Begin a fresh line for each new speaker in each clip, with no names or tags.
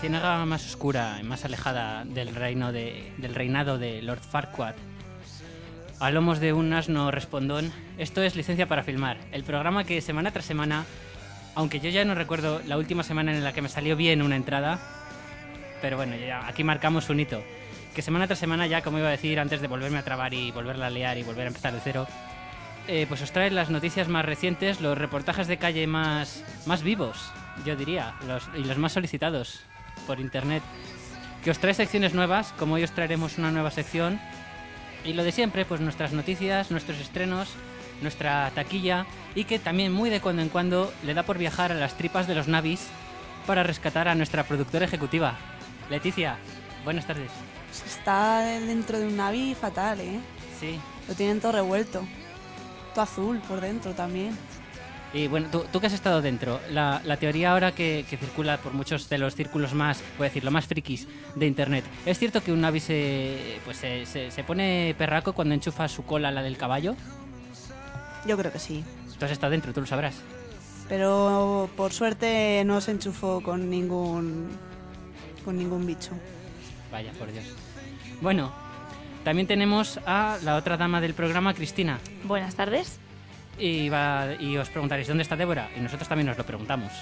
ciénaga más oscura y más alejada del reino de, del reinado de Lord Farquaad, a lomos de un asno respondón, esto es Licencia para Filmar, el programa que semana tras semana, aunque yo ya no recuerdo la última semana en la que me salió bien una entrada, pero bueno, ya aquí marcamos un hito, que semana tras semana ya, como iba a decir, antes de volverme a trabar y volverla a liar y volver a empezar de cero, eh, pues os trae las noticias más recientes, los reportajes de calle más, más vivos, yo diría, los, y los más solicitados por internet. Que os trae secciones nuevas, como hoy os traeremos una nueva sección. Y lo de siempre, pues nuestras noticias, nuestros estrenos, nuestra taquilla y que también muy de cuando en cuando le da por viajar a las tripas de los navis para rescatar a nuestra productora ejecutiva. Leticia, buenas tardes.
Está dentro de un navi fatal, ¿eh?
Sí.
Lo tienen todo revuelto. Todo azul por dentro también.
Y bueno, tú, tú que has estado dentro, la, la teoría ahora que, que circula por muchos de los círculos más, puedo decirlo, más frikis de internet, ¿es cierto que un navi se, pues se, se- se pone perraco cuando enchufa su cola a la del caballo?
Yo creo que sí.
Tú has estado dentro, tú lo sabrás.
Pero por suerte no se enchufó con ningún con ningún bicho.
Vaya, por Dios. Bueno, también tenemos a la otra dama del programa, Cristina.
Buenas tardes.
Y, va, y os preguntaréis, ¿dónde está Débora? Y nosotros también nos lo preguntamos.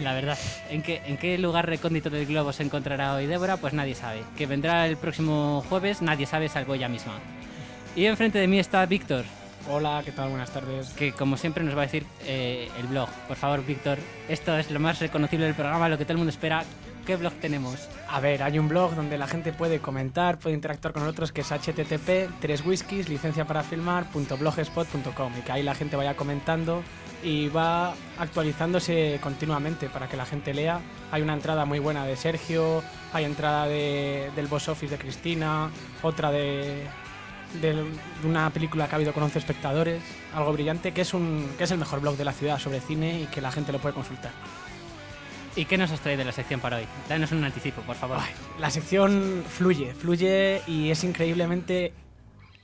La verdad, ¿en qué, ¿en qué lugar recóndito del globo se encontrará hoy Débora? Pues nadie sabe. Que vendrá el próximo jueves, nadie sabe, salvo ella misma. Y enfrente de mí está Víctor,
Hola, ¿qué tal? Buenas tardes.
que como siempre nos va a decir eh, el blog. Por favor, Víctor, esto es lo más reconocible del programa, lo que todo el mundo espera. ¿Qué blog tenemos?
A ver, hay un blog donde la gente puede comentar, puede interactuar con nosotros, que es http tres whiskies licencia para filmar.blogspot.com y que ahí la gente vaya comentando y va actualizándose continuamente para que la gente lea. Hay una entrada muy buena de Sergio, hay entrada de- del boss office de Cristina, otra de, de una película que ha habido con 11 espectadores, algo brillante, que es, un, que es el mejor blog de la ciudad sobre cine y que la gente lo puede consultar.
¿Y qué nos has traído de la sección para hoy? Danos un anticipo, por favor.
Ay, la sección fluye, fluye y es increíblemente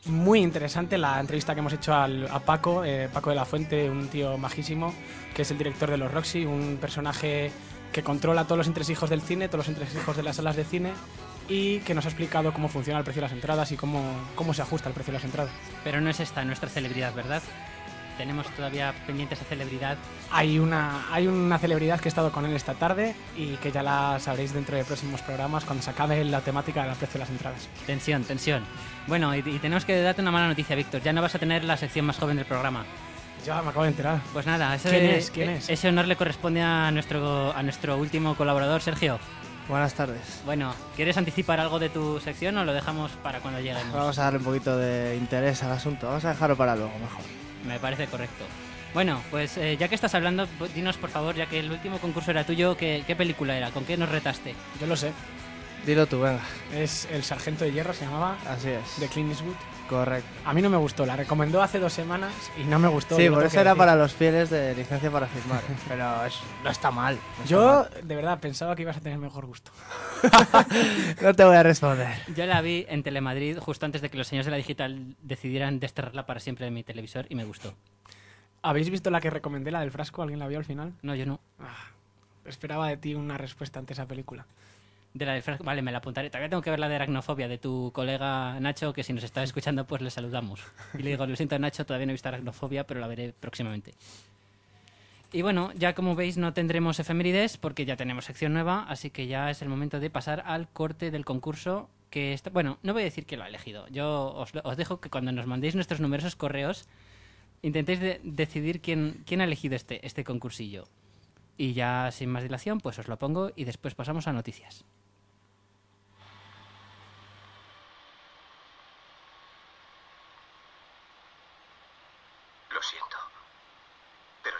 muy interesante la entrevista que hemos hecho al- a Paco, eh, Paco de la Fuente, un tío majísimo, que es el director de los Roxy, un personaje que controla todos los entresijos del cine, todos los entresijos de las salas de cine y que nos ha explicado cómo funciona el precio de las entradas y cómo, cómo se ajusta el precio de las entradas.
Pero no es esta nuestra celebridad, ¿verdad? Tenemos todavía pendiente esa celebridad.
Hay una, hay una celebridad que he estado con él esta tarde y que ya la sabréis dentro de próximos programas cuando se acabe la temática del precio de las entradas.
Tensión, tensión. Bueno, y, y tenemos que darte una mala noticia, Víctor. Ya no vas a tener la sección más joven del programa.
Ya me acabo de enterar.
Pues nada, ese,
¿Quién es? ¿Quién es?
ese honor le corresponde a nuestro, a nuestro último colaborador, Sergio.
Buenas tardes.
Bueno, ¿quieres anticipar algo de tu sección o lo dejamos para cuando lleguemos?
Vamos a darle un poquito de interés al asunto. Vamos a dejarlo para luego, mejor.
Me parece correcto. Bueno, pues eh, ya que estás hablando, dinos por favor, ya que el último concurso era tuyo, ¿qué, qué película era? ¿Con qué nos retaste?
Yo lo sé.
Dilo tú, venga.
Es El Sargento de Hierro, se llamaba,
Así es.
de Clint Eastwood.
Correcto.
A mí no me gustó, la recomendó hace dos semanas y no me gustó.
Sí, por eso era
decir.
para los fieles de licencia para firmar. Pero es- no está mal. no está
Yo,
mal.
de verdad, pensaba que ibas a tener mejor gusto.
no te voy a responder.
Yo la vi en Telemadrid justo antes de que los señores de la digital decidieran desterrarla para siempre de mi televisor y me gustó.
¿Habéis visto la que recomendé, la del frasco? ¿Alguien la vio al final?
No, yo no.
Esperaba de ti una respuesta ante esa película.
De la del Vale, me la apuntaré. Todavía tengo que ver la de aracnofobia de tu colega Nacho, que si nos está escuchando, pues le saludamos. Y le digo, lo siento Nacho, todavía no he visto aracnofobia, pero la veré próximamente. Y bueno, ya como veis no tendremos efemérides porque ya tenemos sección nueva, así que ya es el momento de pasar al corte del concurso que está... Bueno, no voy a decir que lo ha elegido. Yo os, dejo que cuando nos mandéis nuestros numerosos correos intentéis de- decidir quién, quién ha elegido este, este concursillo. Y ya sin más dilación, pues os lo pongo y después pasamos a noticias.
Lo siento. Pero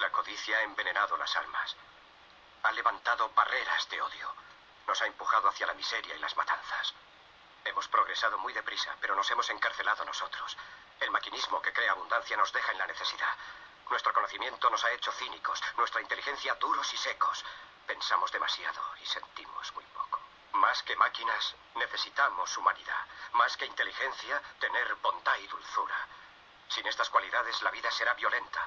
La codicia ha envenenado las almas. Ha levantado barreras de odio. Nos ha empujado hacia la miseria y las matanzas. Hemos progresado muy deprisa, pero nos hemos encarcelado nosotros. El maquinismo que crea abundancia nos deja en la necesidad. Nuestro conocimiento nos ha hecho cínicos, nuestra inteligencia duros y secos. Pensamos demasiado y sentimos muy poco. Más que máquinas, necesitamos humanidad. Más que inteligencia, tener bondad y dulzura. Sin estas cualidades, la vida será violenta.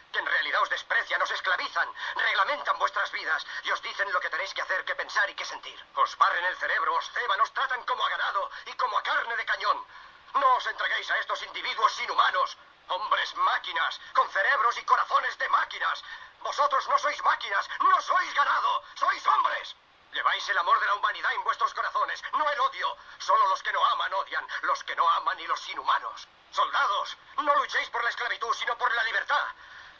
que en realidad os desprecian, os esclavizan, reglamentan vuestras vidas y os dicen lo que tenéis que hacer, que pensar y que sentir. Os barren el cerebro, os ceban, os tratan como a ganado y como a carne de cañón. No os entreguéis a estos individuos inhumanos, hombres máquinas, con cerebros y corazones de máquinas. Vosotros no sois máquinas, no sois ganado, sois hombres. Lleváis el amor de la humanidad en vuestros corazones, no el odio. Solo los que no aman odian, los que no aman y los inhumanos. Soldados, no luchéis por la esclavitud, sino por la libertad.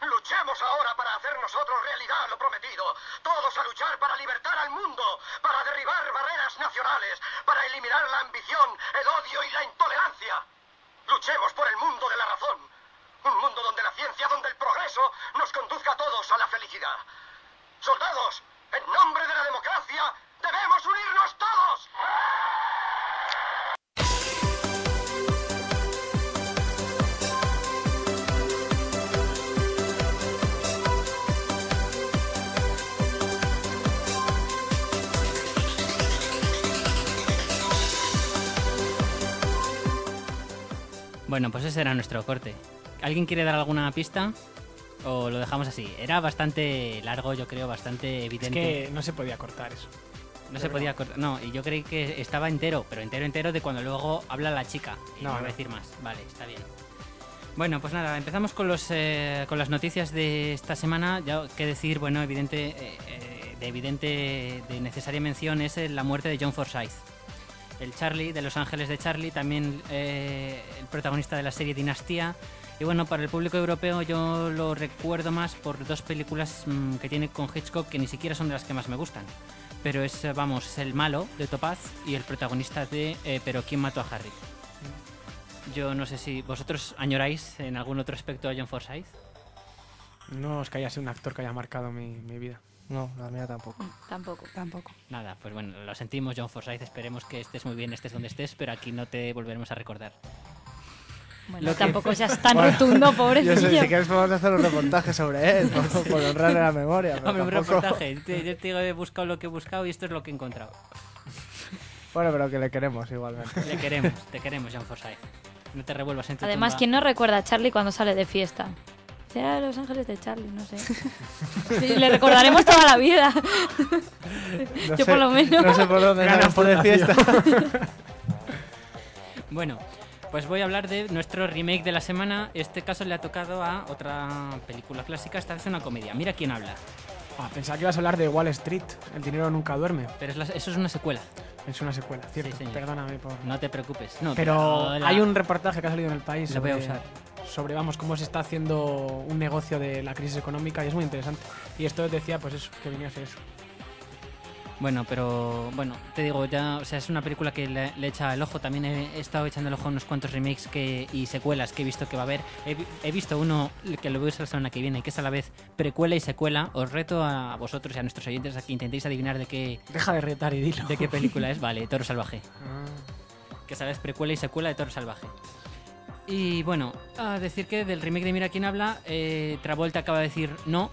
Luchemos ahora para hacer nosotros realidad lo prometido. Todos a luchar para libertar al mundo, para derribar barreras nacionales, para eliminar la ambición, el odio y la intolerancia. Luchemos por el mundo de la razón. Un mundo donde la ciencia, donde el progreso nos conduzca a todos a la felicidad. Soldados, en nombre de la democracia, debemos unirnos todos.
Bueno, pues ese era nuestro corte. ¿Alguien quiere dar alguna pista? ¿O lo dejamos así? Era bastante largo, yo creo, bastante
Es
evidente.
que no se podía cortar eso.
No se podía cortar. No, y yo creí que estaba entero, pero entero, entero de cuando luego habla la chica. Y no,
No,
voy a
no.
decir más. Vale, está bien. Bueno, pues nada, empezamos con, los, eh, con las noticias de esta semana. Ya que decir, bueno, evidente, eh, eh, de evidente, de necesaria mención es eh, la muerte de John Forsyth. El Charlie, de Los Ángeles de Charlie, también eh, el protagonista de la serie Dinastía. Y bueno, para el público europeo yo lo recuerdo más por dos películas mm, que tiene con Hitchcock que ni siquiera son de las que más me gustan. Pero es, vamos, es el malo de Topaz y el protagonista de eh, Pero ¿quién mató a Harry? Yo no sé si vosotros añoráis en algún otro aspecto a John Forsyth.
No es que haya sido un actor que haya marcado mi vida.
No, la mía tampoco.
Tampoco. Tampoco.
Nada, pues bueno, lo sentimos John Forsyth, esperemos que estés muy bien, estés donde estés, pero aquí no te volveremos a recordar.
Bueno,
Lo que-
tampoco seas tan
Bueno,
rotundo,
Yo sé,
pobrecillo.
si quieres podemos hacer un reportaje sobre él, por, por honrarle la memoria. Pero
Hombre, un reportaje, te- yo te digo, he buscado lo que he buscado y esto es lo que he encontrado.
Bueno, pero que le queremos igualmente.
Te queremos, te queremos John Forsyth. No te revuelvas en tu
Además,
tumba.
¿quién no recuerda a Charlie cuando sale de fiesta? Será Los Ángeles de Charlie, no sé. Sí, le recordaremos toda la vida.
No
Yo
sé-
por lo menos.
No sé por dónde esto de fiesta.
Bueno, pues voy a hablar de nuestro remake de la semana. Este caso le ha tocado a otra película clásica, esta vez una comedia. Mira quién habla.
Ah, pensaba que ibas a hablar de Wall Street. El dinero nunca duerme.
Pero es la- eso es una secuela.
Es una secuela, cierto.
señor.
Perdóname por...
No te preocupes. No,
Pero
la-
hay un reportaje que ha salido en el país
Lo voy a usar.
Sobre, vamos, cómo se está haciendo un negocio de la crisis económica y es muy interesante. Y esto decía, pues eso, que venía a ser eso.
Bueno, pero bueno, te digo, ya, o sea, es una película que le, le echa el ojo. También he, estado echando el ojo a unos cuantos remakes que, y secuelas que he visto que va a haber. He, vi- he visto uno que lo voy a usar la semana que viene, que es a la vez precuela y secuela. Os reto a vosotros y a nuestros oyentes a que intentéis adivinar de qué,
Deja de retar y dilo.
de qué película es. Vale, Toro Salvaje.
Ah.
que sabes precuela y secuela de Toro Salvaje. Y bueno, a decir que del remake de Mira quién habla, eh, Travolta acaba de decir no,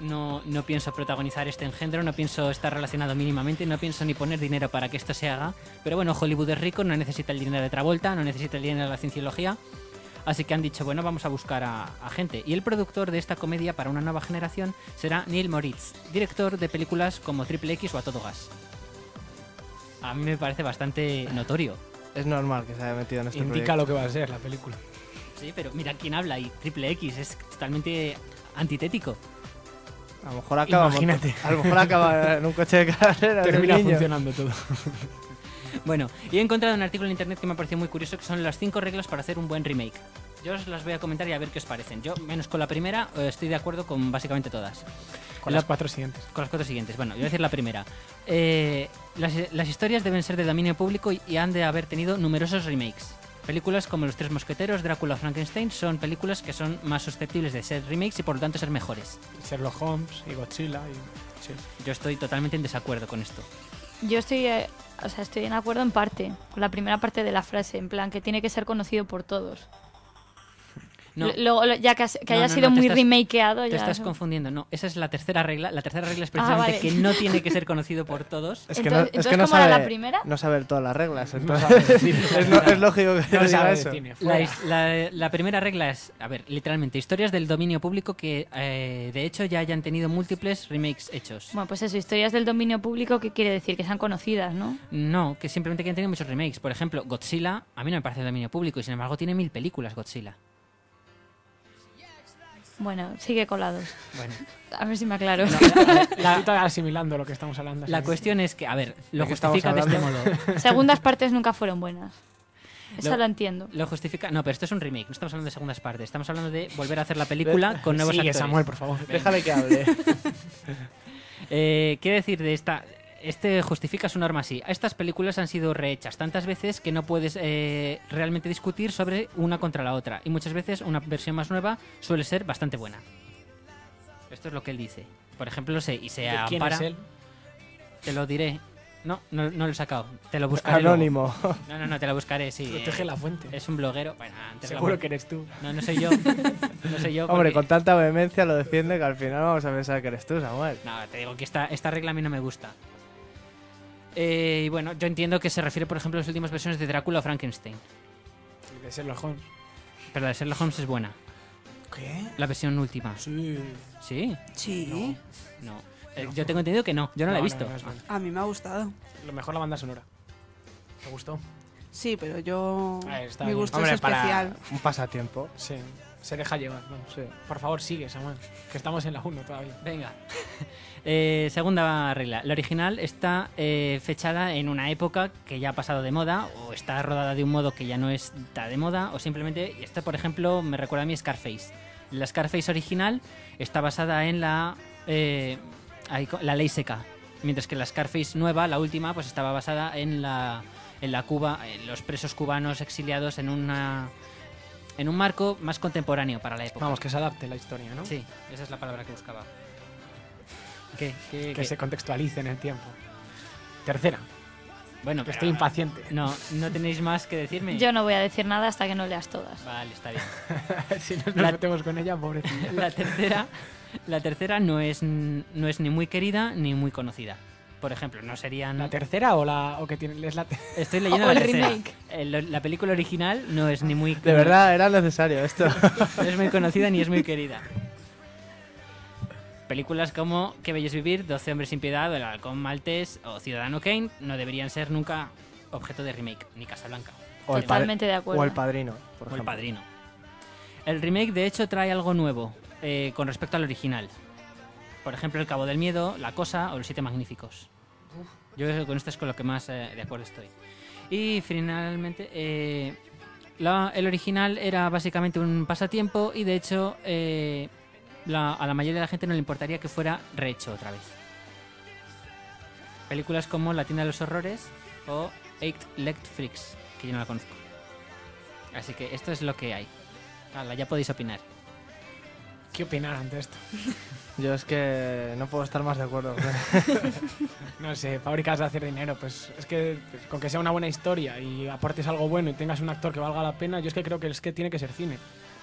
no, no pienso protagonizar este engendro, no pienso estar relacionado mínimamente, no pienso ni poner dinero para que esto se haga. Pero bueno, Hollywood es rico, no necesita el dinero de Travolta, no necesita el dinero de la cienciología. Así que han dicho, bueno, vamos a buscar a, a gente. Y el productor de esta comedia para una nueva generación será Neil Moritz, director de películas como Triple X o A Todo Gas. A mí me parece bastante notorio.
Es normal que se haya metido en este
Indica
proyecto.
lo que va a ser la película.
Sí, pero mira quién habla y Triple X es totalmente antitético.
A lo mejor acaba,
Imagínate.
A lo mejor acaba en un coche de carreras. el
Termina
niño.
funcionando todo.
Bueno, y he encontrado un artículo en internet que me ha parecido muy curioso que son las cinco reglas para hacer un buen remake. Yo os las voy a comentar y a ver qué os parecen. Yo, menos con la primera, eh, estoy de acuerdo con básicamente todas.
Con
La-
las cuatro siguientes.
Con las cuatro siguientes. Bueno, yo voy a decir la primera. Eh, las, las historias deben ser de dominio público y, y han de haber tenido numerosos remakes. Películas como Los Tres Mosqueteros, Drácula o Frankenstein son películas que son más susceptibles de ser remakes y por lo tanto ser mejores.
Sherlock Holmes y Godzilla. Y... Sí.
Yo estoy totalmente en desacuerdo con esto.
Yo estoy, eh, o sea, estoy en acuerdo en parte, con la primera parte de la frase, en plan que tiene que ser conocido por todos.
No,
lo- ya que, has- que
No,
haya
no,
sido
no, te
muy
estás-
remakeado,
te
ya
estás
eso-
confundiendo. No, esa es la tercera regla. La tercera regla es
Ah,
precisamente
vale.
que no tiene que ser conocido por todos.
Es que no,
Entonces-
es que no
entonces, ¿cómo era la primera?
no saber todas las reglas. entonces- es, es lógico que
No
diga
sabe
eso.
La, primera regla es, a ver, literalmente, historias del dominio público que eh, de hecho ya hayan tenido múltiples remakes hechos.
Bueno, pues eso, historias del dominio público, ¿qué quiere decir? Que sean conocidas, ¿no?
No, que simplemente que han tenido muchos remakes. Por ejemplo, Godzilla, a mí no me parece de dominio público y sin embargo tiene mil películas Godzilla.
Bueno, sigue colados.
Bueno,
A ver si me aclaro.
Todavía asimilando lo que estamos hablando.
la cuestión es que, a ver, lo
¿De qué estamos
justifica de este modo.
Segundas partes nunca fueron buenas. Eso
Lo-
lo, entiendo.
Lo justifica. No, pero esto es un remake, no estamos hablando de segundas partes. Estamos hablando de volver a hacer la película con nuevos
Sigue,
actores.
Samuel, por favor.
Déjale que hable.
Eh, ¿Qué decir de esta? Este justifica su norma así. Estas películas han sido rehechas tantas veces que no puedes eh, realmente discutir sobre una contra la otra. Y muchas veces una versión más nueva suele ser bastante buena. Esto es lo que él dice. Por ejemplo, se, y se
¿De ¿Quién
ampara.
es él?
Te lo diré. No, no, no lo he sacado. Te lo buscaré. luego.
Anónimo.
No, no, no, te lo buscaré, sí.
Protege
eh,
la fuente.
Es un bloguero. Bueno, antes
Seguro que eres tú.
No, no soy yo. No soy yo.
Hombre,
porque-
con tanta vehemencia lo defiende que al final vamos a pensar que eres tú, Samuel.
No, te digo que esta, esta regla a mí no me gusta. Eh, y bueno, yo entiendo que se refiere, por ejemplo, a las últimas versiones de Drácula o Frankenstein.
De Sherlock Holmes.
Pero la de Sherlock Holmes es buena.
¿Qué?
La versión última.
Sí.
¿Sí?
Sí,
No. Eh, yo tengo entendido que no. Yo no, la he visto.
no buena.
a mí me ha gustado.
Lo mejor la banda sonora. ¿Te gustó?
Sí, pero yo.
Ah, está
Mi gusto
Hombre,
es
para
especial.
un pasatiempo.
Sí. Se deja llevar. Bueno,
Sí.
Por favor, sigue, Samuel. Que estamos en la 1 todavía.
Venga. Eh, segunda regla. La original está eh, fechada en una época que ya ha pasado de moda, o está rodada de un modo que ya no está de moda, o simplemente, esta por ejemplo me recuerda a mi Scarface. La Scarface original está basada en la, eh, la ley seca, mientras que la Scarface nueva, la última, pues estaba basada en la, en la Cuba, en los presos cubanos exiliados en una en un marco más contemporáneo para la época.
Vamos, que se adapte la historia, ¿no?
Sí, esa es la palabra que buscaba. ¿Qué? ¿Qué-
Que
qué?
se contextualice en el tiempo. Tercera.
Bueno,
Que estoy impaciente.
No, no tenéis más que decirme.
Yo no voy a decir nada hasta que no leas todas.
Vale, está bien.
si nos
La-
metemos con ella, pobrecilla.
La tercera, la tercera no es no es ni muy querida ni muy conocida. Por ejemplo, no serían.
¿La tercera o la o que tiene es la
Estoy leyendo
O
la
el
tercera.
remake.
El- la película original no es ni muy.
De verdad, era necesario esto.
No es muy conocida ni es muy querida. Películas como Qué bello es vivir, 12 hombres sin piedad, El halcón maltés o Ciudadano Kane no deberían ser nunca objeto de remake, ni Casablanca
O el,
Totalmente de acuerdo.
o el padrino, por
o El. Padrino. El remake de hecho trae algo nuevo eh, con respecto al original. Por ejemplo, El Cabo del Miedo, La Cosa o Los Siete Magníficos. Yo con esto es con lo que más eh, de acuerdo estoy. Y finalmente, eh, la- el original era básicamente un pasatiempo y de hecho eh, la- a la mayoría de la gente no le importaría que fuera rehecho otra vez. Películas como La tienda de los horrores o Eight Legged Freaks, que yo no la conozco. Así que esto es lo que hay. Hala, ya podéis opinar.
¿Qué opinar ante esto?
Yo es que no puedo estar más de acuerdo.
No sé, fábricas de hacer dinero, pues es que pues, con que sea una buena historia y aportes algo bueno y tengas un actor que valga la pena, yo es que creo que es que tiene que ser cine.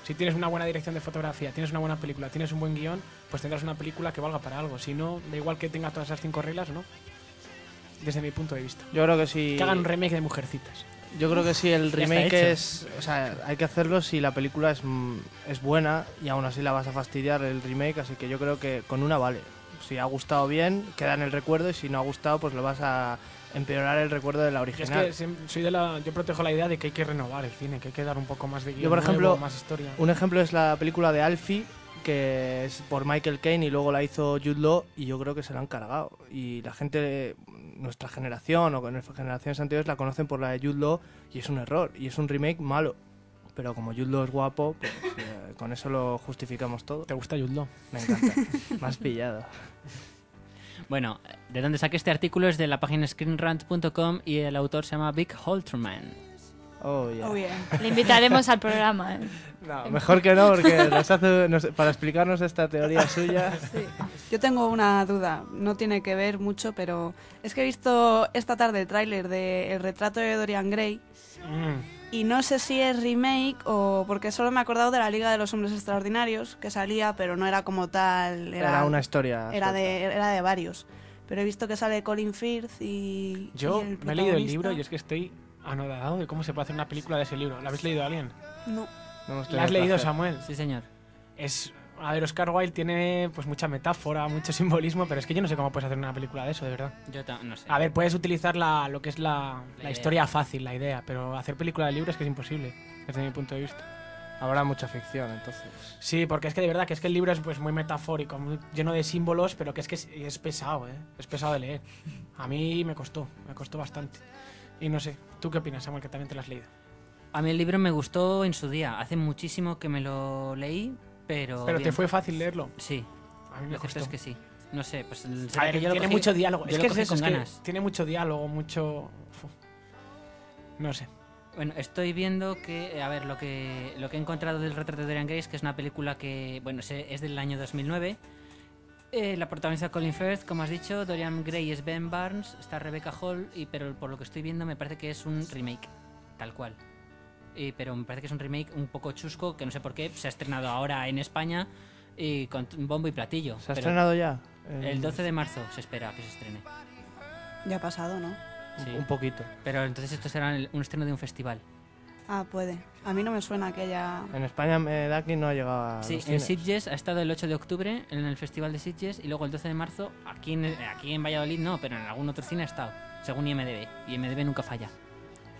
Si tienes una buena dirección de fotografía, tienes una buena película, tienes un buen guion, pues tendrás una película que valga para algo. Si no, da igual que tenga todas esas cinco reglas, ¿no? Desde mi punto de vista.
Yo creo que sí.
Que hagan un remake de Mujercitas.
Yo creo que sí, el remake es. O sea, hay que hacerlo si la película es, mm, es buena y aún así la vas a fastidiar el remake, así que yo creo que con una vale. Si ha gustado bien, queda en el recuerdo y si no ha gustado, pues lo vas a empeorar el recuerdo de la
Yo es
original.
que soy de la, yo protejo la idea de que hay que renovar el cine, que hay que dar un poco más de guion
Yo, por
nuevo,
ejemplo,
más historia.
Un ejemplo es la película de Alfie, que es por Michael Caine y luego la hizo Jude Law y yo creo que se la han cargado. Y la gente, nuestra generación o generaciones anteriores la conocen por la de Jude Law y es un error y es un remake malo. Pero como Jude Law es guapo, pues, eh, con eso lo justificamos todo.
¿Te gusta Jude Law?
Me encanta. Has pillado.
Bueno, de donde saqué este artículo es de la página screenrant.com y el autor se llama Vic Holterman.
Oh, yeah.
Oh, bien.
Le invitaremos al programa. ¿eh?
No, mejor que no, porque nos hace, nos- para explicarnos esta teoría suya.
Yo tengo una duda, no tiene que ver mucho, pero es que he visto esta tarde el tráiler de El retrato de Dorian Gray
Mm.
Y no sé si es remake o porque solo me he acordado de la Liga de los Hombres Extraordinarios que salía, pero no era como tal, era,
Era una historia.
era
suelta.
de era de varios. Pero he visto que sale Colin Firth y
Yo
y el
me he leído el libro y es que estoy anodado de cómo se puede hacer una película de ese libro. ¿La habéis leído alguien?
No.
No
¿La has leído. Samuel?
Sí, señor.
Es... A ver, Oscar Wilde tiene pues mucha metáfora, mucho simbolismo, pero es que yo no sé cómo puedes hacer una película de eso, de verdad.
Yo no sé.
A ver, puedes utilizar la, lo que es la, la
idea.
historia fácil, la idea, pero hacer película de libro es que es imposible, desde mi punto de vista.
Habrá mucha ficción, entonces.
Sí, porque es que de verdad que es que el libro es pues muy metafórico, muy lleno de símbolos, pero que es que es, es pesado, ¿eh? Es pesado de leer. A mí me costó, me costó bastante. Y no sé, ¿tú qué opinas, Samuel, que también te lo has leído?
A mí el libro me gustó en su día. Hace muchísimo que me lo leí, pero...
Pero te fue fácil leerlo.
Sí,
A mí me
lo cierto
costó.
es que sí. No sé, pues...
A ver,
que yo
tiene mucho diálogo.
yo
Es
lo
que es
con
es que
ganas.
tiene mucho diálogo, mucho... No sé.
Bueno, estoy viendo que, a ver, lo que, lo que he encontrado del retrato de Dorian Gray es que es una película que, bueno, es del año 2009. Eh, la protagoniza Colin Firth, como has dicho, Dorian Gray es Ben Barnes, está Rebecca Hall, y, pero por lo que estoy viendo me parece que es un remake, tal cual. Y, pero me parece que es un remake un poco chusco, que no sé por qué, se ha estrenado ahora en España y con bombo y platillo.
¿Se ha estrenado ya? Eh,
El 12 de marzo se espera que se estrene.
Ya ha pasado, ¿no?
Sí.
Un poquito.
Pero entonces esto será el- un estreno de un festival.
Ah, puede. A mí no me suena que haya...
En España me da que no ha llegado a
Sí, en. Sitges ha estado el 8 de octubre en el Festival de Sitges y luego el 12 de marzo aquí en, aquí en Valladolid no, pero en algún otro cine ha estado, según IMDB. Y IMDB nunca falla.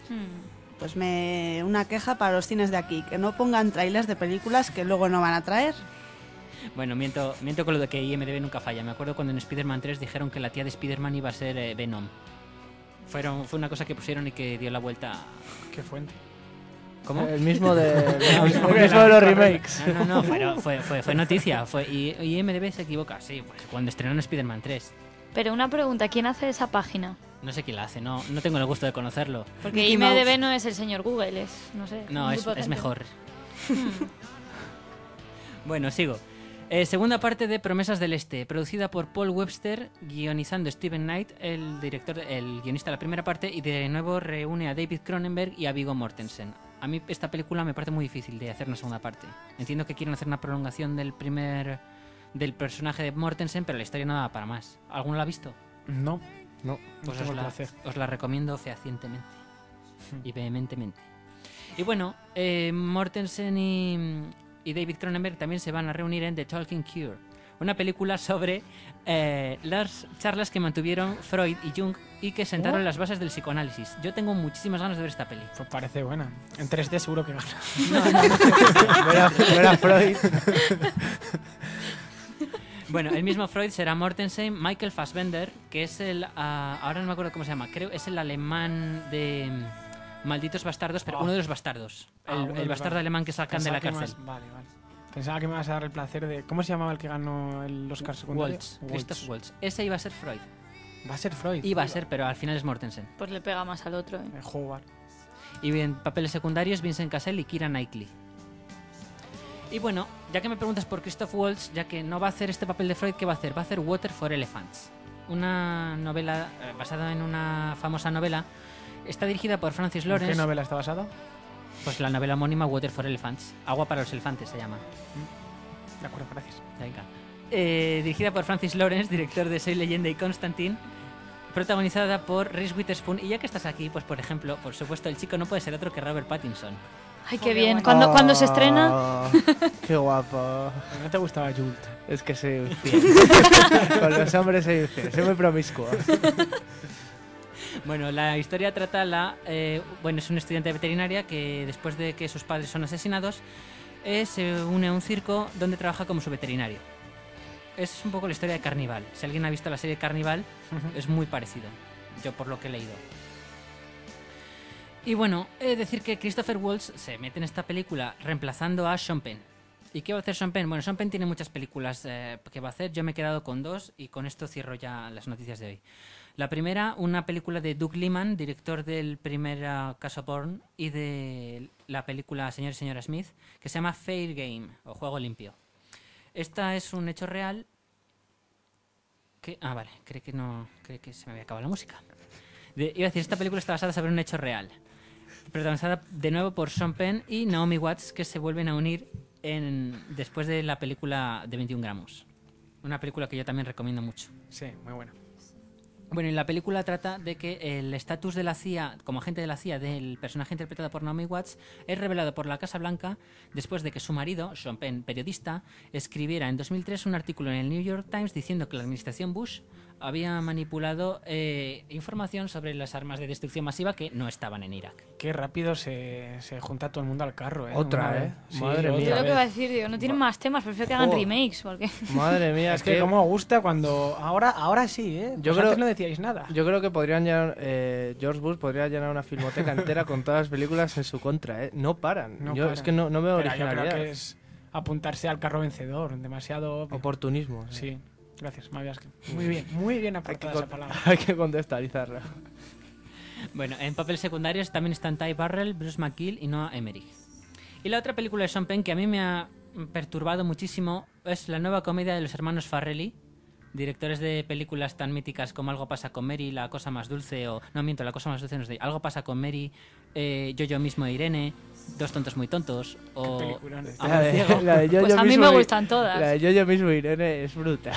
Hmm.
Pues me una queja para los cines de aquí, que no pongan trailers de películas que luego no van a traer.
Bueno, miento, miento con lo de que IMDB nunca falla. Me acuerdo cuando en Spider-Man 3 dijeron que la tía de Spider-Man iba a ser eh, Venom. Fueron, fue una cosa que pusieron y que dio la vuelta.
Qué fuente.
¿Cómo?
El mismo de, el mismo
que
de los remakes.
No, no, no, pero fue, fue, fue noticia. Fue, y, y IMDB se equivoca, sí, pues cuando estrenaron Spider-Man 3.
Pero una pregunta, ¿quién hace esa página?
No sé quién la hace, no, no tengo el gusto de conocerlo.
Porque IMDB no es el señor Google, es, no sé.
No, es, es mejor. bueno, sigo. Eh, segunda parte de Promesas del Este, producida por Paul Webster, guionizando Steven Knight, el director, el guionista de la primera parte, y de nuevo reúne a David Cronenberg y a Viggo Mortensen. A mí esta película me parece muy difícil de hacer una segunda parte. Entiendo que quieren hacer una prolongación del primer del personaje de Mortensen, pero la historia no da para más. ¿Alguno la ha visto?
No,
No.
no
Pues
tengo
os la, os la recomiendo fehacientemente y vehementemente. Y bueno, eh, Mortensen y, y David Cronenberg también se van a reunir en The Talking Cure, una película sobre eh, las charlas que mantuvieron Freud y Jung y que sentaron las bases del psicoanálisis. Yo tengo muchísimas ganas de ver esta peli.
Pues parece buena. En 3D seguro que gana.
No no Freud.
Bueno, el mismo Freud será Mortensen, Michael Fassbender, que es el. ah, ahora no me acuerdo cómo se llama, creo es el alemán de mm, Malditos Bastardos, pero
Oh.
uno de los bastardos.
Ah,
el el bastardo alemán que sacan de
Pensaba
la
que me
cárcel.
vas- Vale, vale. Pensaba que me vas a dar el placer de. ¿Cómo se llamaba el que ganó el Oscar secundario?
Waltz, Christoph Waltz. Ese iba a ser Freud.
Va a ser Freud.
Iba a ser, pero al final es Mortensen.
Pues le pega más al otro, ¿eh?
Eh, Howard.
Y en papeles secundarios, Vincent Cassel y Kira Knightley. Y bueno, ya que me preguntas por Christoph Waltz, ya que no va a hacer este papel de Freud, ¿qué va a hacer? Va a hacer Water for Elephants. Una novela eh, basada en una famosa novela. Está dirigida por Francis
¿En
Lawrence.
qué novela está basada?
Pues la novela homónima Water for Elephants. Agua para los elefantes se llama.
De acuerdo, gracias.
Venga. Eh, dirigida por Francis Lawrence, director de Soy Leyenda y Constantine. Protagonizada por Reese Witherspoon. Y ya que estás aquí, pues por ejemplo, por supuesto, el chico no puede ser otro que Robert Pattinson.
Ay, qué bien. ¿Cuándo, cuándo se estrena?
Ah, Qué guapo.
¿No te gustaba Jult?
Es que soy infiel. Con los hombres soy infiel. Soy muy promiscuo.
Bueno, la historia trata la. eh, bueno, es un estudiante de veterinaria que después de que sus padres son asesinados, eh, se une a un circo donde trabaja como su veterinario. Es un poco la historia de Carnival. Si alguien ha visto la serie Carnival, es muy parecido. Yo por lo que he leído. Y bueno, he de decir que Christopher Waltz se mete en esta película reemplazando a Sean Penn. ¿Y qué va a hacer Sean Penn? Bueno, Sean Penn tiene muchas películas eh, que va a hacer. Yo me he quedado con dos y con esto cierro ya las noticias de hoy. La primera, una película de Doug Liman, director del primer ah, caso Porn y de la película Señor y Señora Smith, que se llama Fair Game o Juego Limpio. Esta es un hecho real que... Ah, vale, creo que no... Creo que se me había acabado la música. De- iba a decir, esta película está basada sobre un hecho real. Protagonizada de nuevo por Sean Penn y Naomi Watts, que se vuelven a unir en, después de la película de 21 gramos. Una película que yo también recomiendo mucho.
Sí, muy bueno.
Bueno, y la película trata de que el estatus de la CIA, como agente de la CIA, del personaje interpretado por Naomi Watts, es revelado por la Casa Blanca después de que su marido, Sean Penn, periodista, escribiera en 2003 un artículo en el New York Times diciendo que la administración Bush había manipulado eh, información sobre las armas de destrucción masiva que no estaban en Irak.
Qué rápido se, se junta todo el mundo al carro, ¿eh?
Otra,
Una
¿eh?
vez. Sí,
Madre mía.
Yo lo que
vez.
iba a decir, digo, no tienen más temas, prefiero que hagan
Oh.
remakes, porque...
Madre mía,
Es que como gusta cuando... Ahora, ahora sí, ¿eh?
Yo
Pues
creo-
antes no decíais nada.
Yo creo que podrían llenar, eh, George Bush podría llenar una filmoteca entera con todas las películas en su contra, ¿eh? No paran.
No
yo
paran.
es que no, no veo
Pero yo creo que es apuntarse al carro vencedor, demasiado...
Oportunismo.
Sí, gracias, me habías... Muy bien, muy bien
Hay que,
aportada esa palabra.
hay que contextualizarlo.
Bueno, en papeles secundarios también están Ty Burrell, Bruce McGill y Noah Emmerich. Y la otra película de Sean Penn que a mí me ha perturbado muchísimo es la nueva comedia de los hermanos Farrelly, directores de películas tan míticas como Algo pasa con Mary, La cosa más dulce, o no miento, La cosa más dulce no es de Algo pasa con Mary, eh, Yo yo mismo e Irene, Dos tontos muy tontos, o. Amor
La de,
ciego.
la de Yo-Yo
Pues a mí
mismo
me
y-
gustan todas.
La de yo, yo mismo Irene es bruta.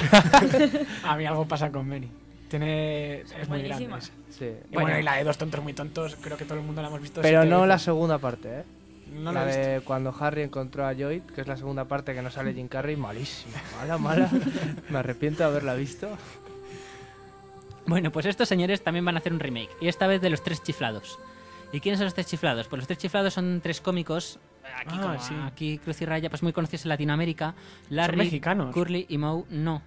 A mí algo pasa con Mary. Tiene... Es muy grande. esa.
Sí.
Y bueno, y la de dos tontos muy tontos, creo que todo el mundo la hemos visto.
Pero
siete
no la
veces.
segunda parte, ¿eh?
No
la
la he visto.
de cuando Harry encontró a Lloyd, que es la segunda parte que no sale Jim Carrey, malísima, mala, mala. Me arrepiento de haberla visto.
Bueno, pues estos señores también van a hacer un remake, y esta vez de los tres chiflados. ¿Y quiénes son los tres chiflados? Pues los tres chiflados son tres cómicos, aquí,
Ah,
como
sí.
aquí Cruz y Raya, pues muy conocidos en Latinoamérica. Larry,
mexicanos.
Curly y Moe, no.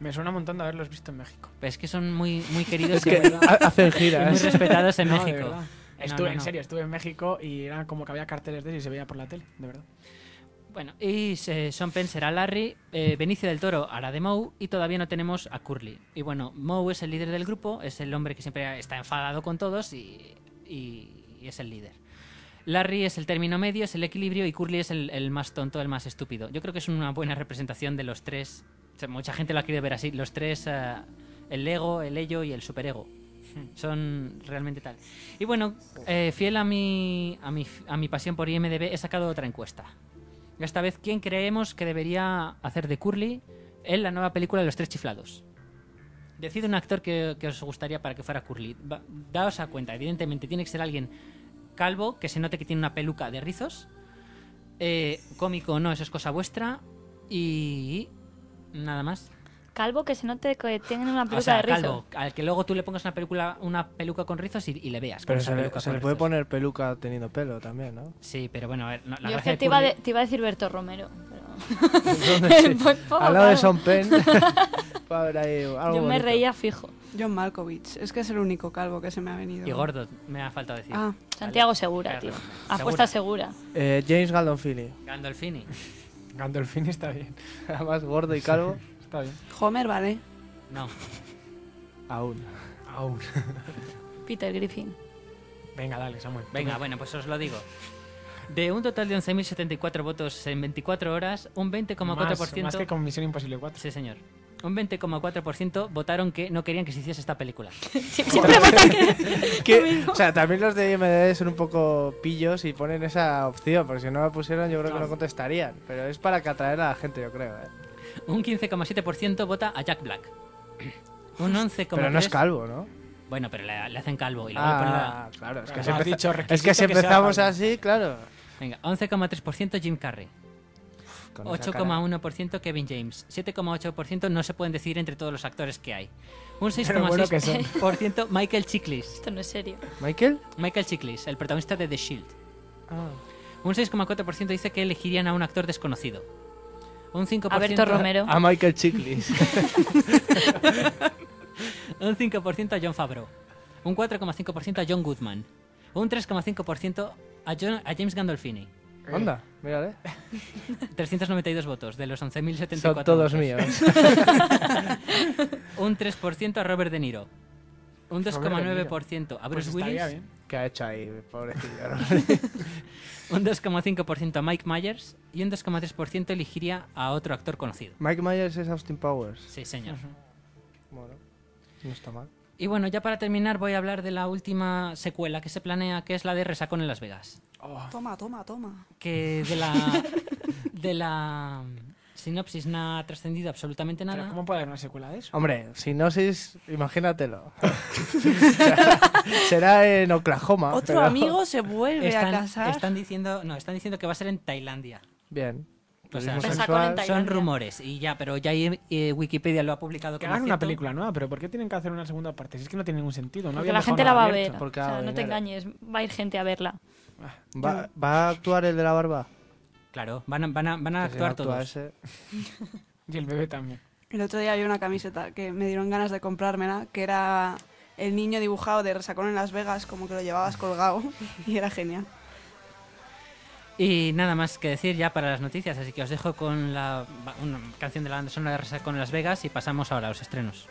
Me suena un montón de haberlos visto en México.
Pero es que son muy, muy queridos
Es
y
que
muy- y
giras.
respetados en
No,
México.
verdad.
No,
Estuve,
no,
en serio, estuve en México y era como que había carteles de él y se veía por la tele, de verdad.
Bueno, y eh, Sean Penn será Larry, eh, Benicio del Toro hará de Moe y todavía no tenemos a Curly. Y bueno, Moe es el líder del grupo, es el hombre que siempre está enfadado con todos y, y- y es el líder. Larry es el término medio, es el equilibrio y Curly es el, más tonto, el más estúpido. Yo creo que es una buena representación de los tres. mucha gente lo ha querido ver así. Los tres, eh, el ego, el ello y el superego. Son realmente tal. Y bueno, eh, fiel a mi, a, mi, a mi pasión por IMDB, he sacado otra encuesta. Esta vez, ¿quién creemos que debería hacer de Curly en la nueva película de los tres chiflados? Decid un actor que, que os gustaría para que fuera Curly. Va- daos a cuenta, evidentemente, tiene que ser alguien calvo, que se note que tiene una peluca de rizos. Eh, cómico no, eso es cosa vuestra. Y nada más.
Calvo que se note que tienen una peluca
o sea,
de rizo.
calvo, al que luego tú le pongas una película, una peluca con rizos y, y le veas.
Pero se le, se puede poner peluca teniendo pelo también, ¿no?
Sí, pero bueno, a ver, no, la
Yo que te iba,
Curly-
de- te iba a decir Berto Romero. pero- Pues poco
Al lado de. Son ahí algo
Yo me
bonito.
reía fijo.
John Malkovich. Es que es el único calvo que se me ha venido.
Y gordo, me ha faltado decir.
Ah,
Santiago Segura, tío.
Segura.
Apuesta segura.
Eh, James Gandolfini.
Gandolfini.
Gandolfini está bien.
Además gordo y calvo.
Está bien.
Homer, vale.
No.
Aún.
Aún.
Peter Griffin.
Venga, dale, Samuel.
Venga, bueno, pues os lo digo. De un total de 11.074 votos en 24 horas, un 20,4%.
Más, más que con Misión Imposible 4.
Sí, señor. Un 20,4% votaron que no querían que se hiciese esta película.
Siempre votan que...
Que- o sea, también los de IMDb son un poco pillos y ponen esa opción, porque si no la pusieran yo creo que no contestarían. Pero es para que atraer a la gente, yo creo. ¿eh?
Un 15,7% vota a Jack Black. Un 11,3%.
Pero no es calvo, ¿no?
Bueno, pero le, le hacen calvo y luego le ponen la-
Ah, claro. Es que, si,
dicho
es que si empezamos así, claro.
Venga, 11,3% Jim Carrey.
Con esa cara.
8,1% Kevin James. 7,8% no se pueden decidir entre todos los actores que hay. Un
Pero bueno que son.
6,6% Michael Chiklis.
Esto no es serio.
¿Michael?
Michael Chiklis, el protagonista de The Shield.
Ah.
Un 6,4% dice que elegirían a un actor desconocido. Un 5%,
Alberto Romero.
A Michael Chiklis.
Un 5% a John Favreau. Un 4,5% a John Goodman. Un 3,5% a, a James Gandolfini.
Onda, mírale.
392 votos de los 11.074.
Son todos
votos.
míos.
Un 3% a Robert De Niro. Un
Robert De Niro.
2,9% a
Pues
Bruce Willis.
estaría bien.
¿Qué ha hecho ahí, pobrecillo?
Un 2,5% a Mike Myers. Y un 2,3% elegiría a otro actor conocido.
Mike Myers es Austin Powers.
Sí, señor.
Bueno, no está mal.
Y bueno, ya para terminar voy a hablar de la última secuela que se planea, que es la de Resacón en Las Vegas.
Oh,
Toma, toma, toma.
Que de la, de la sinopsis no ha trascendido absolutamente
pero
nada.
¿Cómo puede haber una secuela de eso?
Hombre, Sinosis, imagínatelo. Será en Oklahoma.
Otro
pero-
amigo se vuelve a
Están,
casar.
están diciendo, no, están diciendo que va a ser en Tailandia.
Bien.
O sea,
sexual.
Son rumores y ya, pero ya ahí, eh, Wikipedia lo ha publicado
Que hagan una película nueva, pero ¿por qué tienen que hacer una segunda parte? Si es que no tiene ningún sentido. No
Porque la gente la va a ver.
Porque
o sea, no te engañes. Va a ir gente a verla.
¿Va, va a actuar el de la barba?
Claro, van a, van a, van a actuar todos.
ese-
Y el bebé también.
El otro día había una camiseta que me dieron ganas de comprármela, que era el niño dibujado de Resacón en Las Vegas, como que lo llevabas colgado, y era genial.
Y nada más que decir ya para las noticias, así que os dejo con la una canción de la banda sonora de Resacón en Las Vegas y pasamos ahora a los estrenos.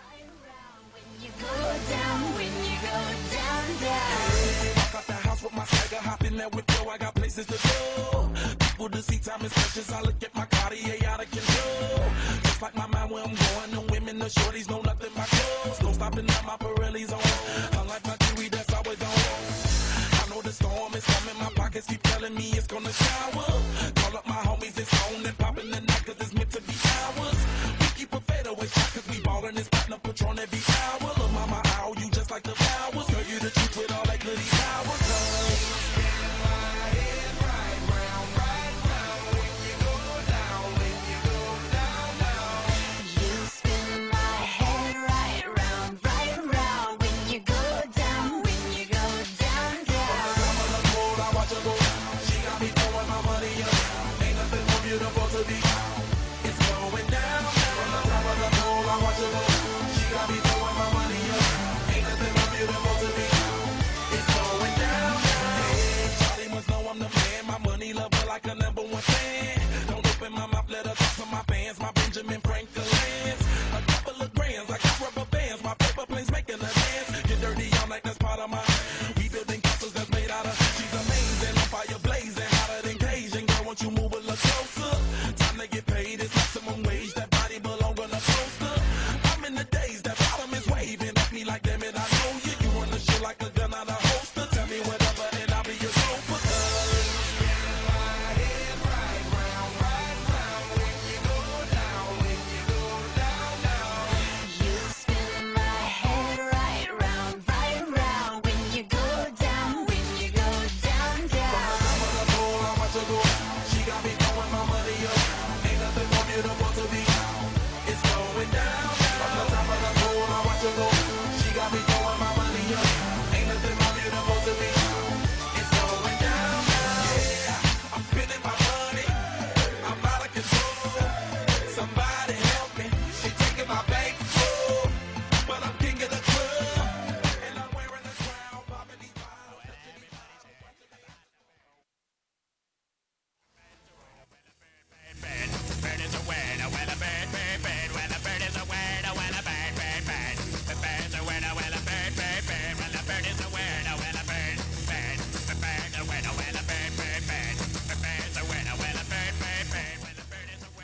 The to see time is precious. I look at my Cartier out of control. Just like my mind where I'm going. No women, no shorties, no nothing but clothes. No stopping at my Pirelli's on. Unlike my jewelry, that's always on. I know the storm is coming. My pockets keep telling me it's gonna shower.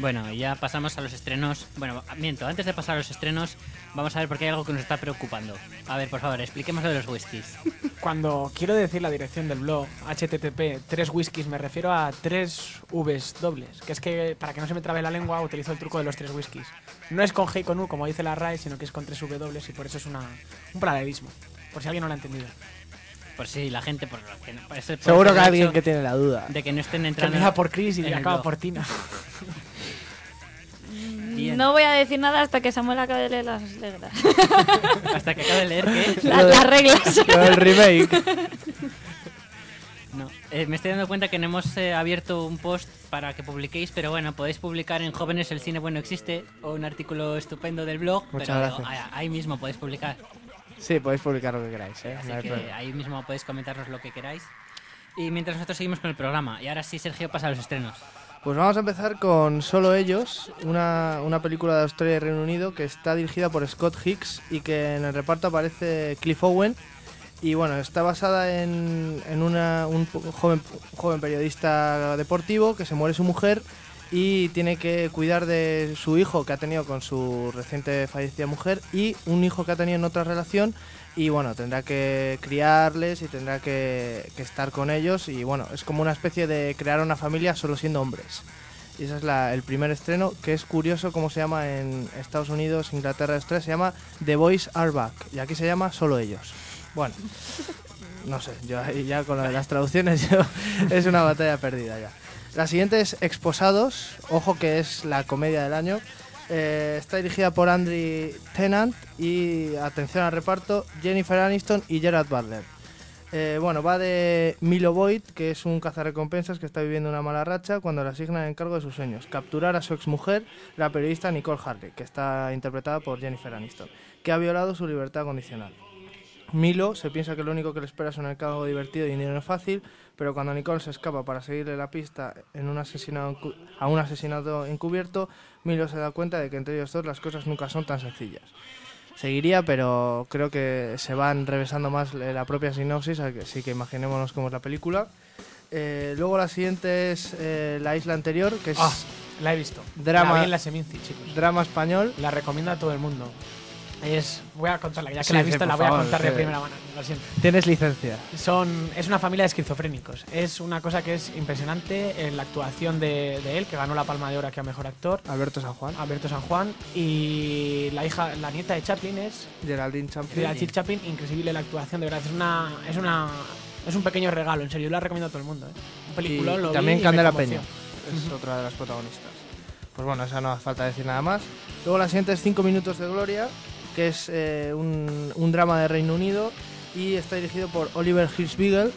Bueno, y ya pasamos a los estrenos. Bueno, miento, antes de pasar a los estrenos, vamos a ver porque hay algo que nos está preocupando. A ver, por favor, expliquemos lo de los whiskies.
Cuando quiero decir la dirección del blog, http 3 whiskies, me refiero a 3 Vs dobles. Que es que, para que no se me trabe la lengua, utilizo el truco de los 3 whiskies. No es con G y con U, como dice la RAE, sino que es con 3 W y por eso es una, un paralelismo. Por si alguien no lo ha entendido.
Por si la gente, por lo que no- por ese- por
Seguro que alguien
hecho
que tiene la duda.
De que no estén
Que
entrando.
empieza por Chris y acaba por Tina.
Bien.
No voy a decir nada hasta que Samuel acabe de leer las reglas.
Hasta que acabe de leer que.
La- las reglas.
Del remake.
No, eh, me estoy dando cuenta que no hemos eh, abierto un post para que publiquéis, pero bueno, podéis publicar en Jóvenes el Cine Bueno Existe o un artículo estupendo del blog.
Muchas
pero
gracias.
ahí- ahí mismo podéis publicar.
Sí, podéis publicar lo que queráis, ¿eh?
Así
No
que
problema.
ahí mismo podéis comentarnos lo que queráis. Y mientras nosotros seguimos con el programa. Y ahora sí, Sergio pasa a los estrenos.
Pues vamos a empezar con Solo Ellos, una, una película de Australia y Reino Unido que está dirigida por Scott Hicks y que en el reparto aparece Cliff Owen. Y bueno, está basada en, en una- un joven, joven periodista deportivo que se muere su mujer y tiene que cuidar de su hijo que ha tenido con su reciente fallecida mujer y un hijo que ha tenido en otra relación y bueno, tendrá que criarles y tendrá que, que estar con ellos y bueno, es como una especie de crear una familia solo siendo hombres. Y ese es la- el primer estreno, que es curioso cómo se llama en Estados Unidos, Inglaterra, Australia, se llama The Boys Are Back y aquí se llama Solo Ellos. Bueno, no sé, yo ahí ya con lo de las traducciones yo- es una batalla perdida ya. La siguiente es Exposados, ojo que es la comedia del año. Eh, está dirigida por Andrew Tennant y, atención al reparto, Jennifer Aniston y Gerard Butler. Eh, bueno, va de Milo Boyd, que es un cazarrecompensas que está viviendo una mala racha cuando le asignan el encargo de sus sueños, capturar a su exmujer, la periodista Nicole Harley, que está interpretada por Jennifer Aniston, que ha violado su libertad condicional. Milo se piensa que lo único que le espera es un encargo divertido y dinero fácil, pero cuando Nicole se escapa para seguirle la pista en un asesinato a un asesinato encubierto, Milo se da cuenta de que entre ellos dos las cosas nunca son tan sencillas. Seguiría, pero creo que se van revesando más la propia sinopsis, así que imaginémonos cómo es la película. Eh, luego la siguiente es eh, La isla anterior, que es
Ah, la he visto.
Drama-
La vi en la Seminci, chicos.
drama español.
La recomiendo a todo el mundo. Es, voy a contarla, ya que
Sí,
la he visto, la voy
favor,
a contar de primera mano. Lo siento.
Tienes licencia.
Son, es una familia de esquizofrénicos. Es una cosa que es impresionante en la actuación de, de él, que ganó la Palma de Oro aquí a Mejor Actor,
Alberto San Juan,
Alberto San Juan. Y la hija, la nieta de Chaplin es
Geraldine Chaplin.
Achille Chaplin. Increíble la actuación, de verdad. Es una, es una, es un pequeño regalo, en serio. Yo la recomiendo a todo el mundo. ¿eh? Un peliculón,
y
lo
también Candela. Peña es otra de las protagonistas. Pues bueno, esa no hace falta decir nada más. Luego la siguiente es 5 minutos de gloria, que es eh, un, un drama de Reino Unido y está dirigido por Oliver Hirschbiegel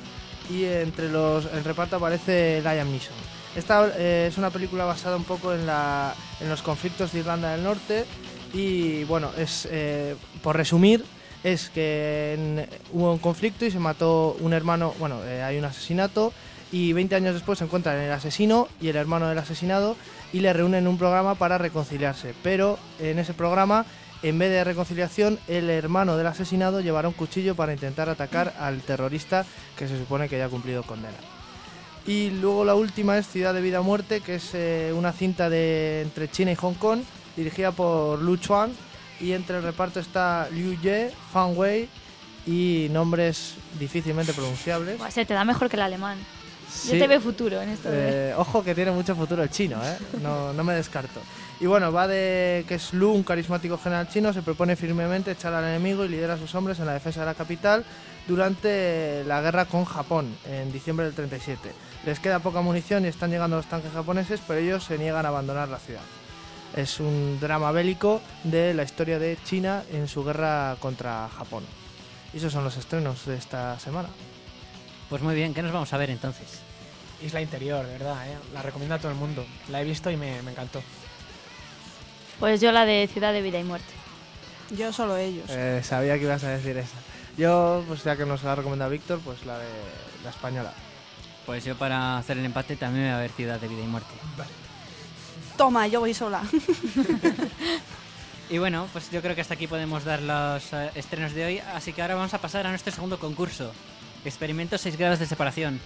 y entre los el reparto aparece Liam Neeson. Esta eh, es una película basada un poco en, la, en los conflictos de Irlanda del Norte y bueno, es eh, por resumir es que en- hubo un conflicto y se mató un hermano, bueno, eh, hay un asesinato y 20 años después se encuentran el asesino y el hermano del asesinado y le reúnen en un programa para reconciliarse. Pero en ese programa, en vez de reconciliación, el hermano del asesinado llevará un cuchillo para intentar atacar al terrorista que se supone que ya ha cumplido condena. Y luego la última es Ciudad de Vida Muerte, que es eh, una cinta de entre China y Hong Kong, dirigida por Lu Chuan. Y entre el reparto está Liu Ye, Fan Wei y nombres difícilmente pronunciables.
Buah, Se te da mejor que el alemán.
Sí.
Yo te veo futuro en esto. de-
Eh, ojo que tiene mucho futuro el chino, ¿eh? No, no me descarto. Y bueno, va de que es Lu, un carismático general chino, se propone firmemente echar al enemigo y lidera a sus hombres en la defensa de la capital durante la guerra con Japón en diciembre del 37. Les queda poca munición y están llegando los tanques japoneses, pero ellos se niegan a abandonar la ciudad. Es un drama bélico de la historia de China en su guerra contra Japón. Y esos son los estrenos de esta semana.
Pues muy bien, ¿qué nos vamos a ver entonces?
Isla Interior, de verdad, ¿eh? La recomiendo a todo el mundo. La he visto y me, me encantó.
Pues yo la de Ciudad de Vida y Muerte.
Yo solo ellos.
Eh, sabía que ibas a decir esa. Yo, pues ya que nos la ha recomendado Víctor, pues la de la española.
Pues yo para hacer el empate también me voy a ver Ciudad de Vida y Muerte.
Toma, yo voy sola.
Y bueno, pues yo creo que hasta aquí podemos dar los eh, estrenos de hoy, así que ahora vamos a pasar a nuestro segundo concurso. Experimento 6 grados de separación.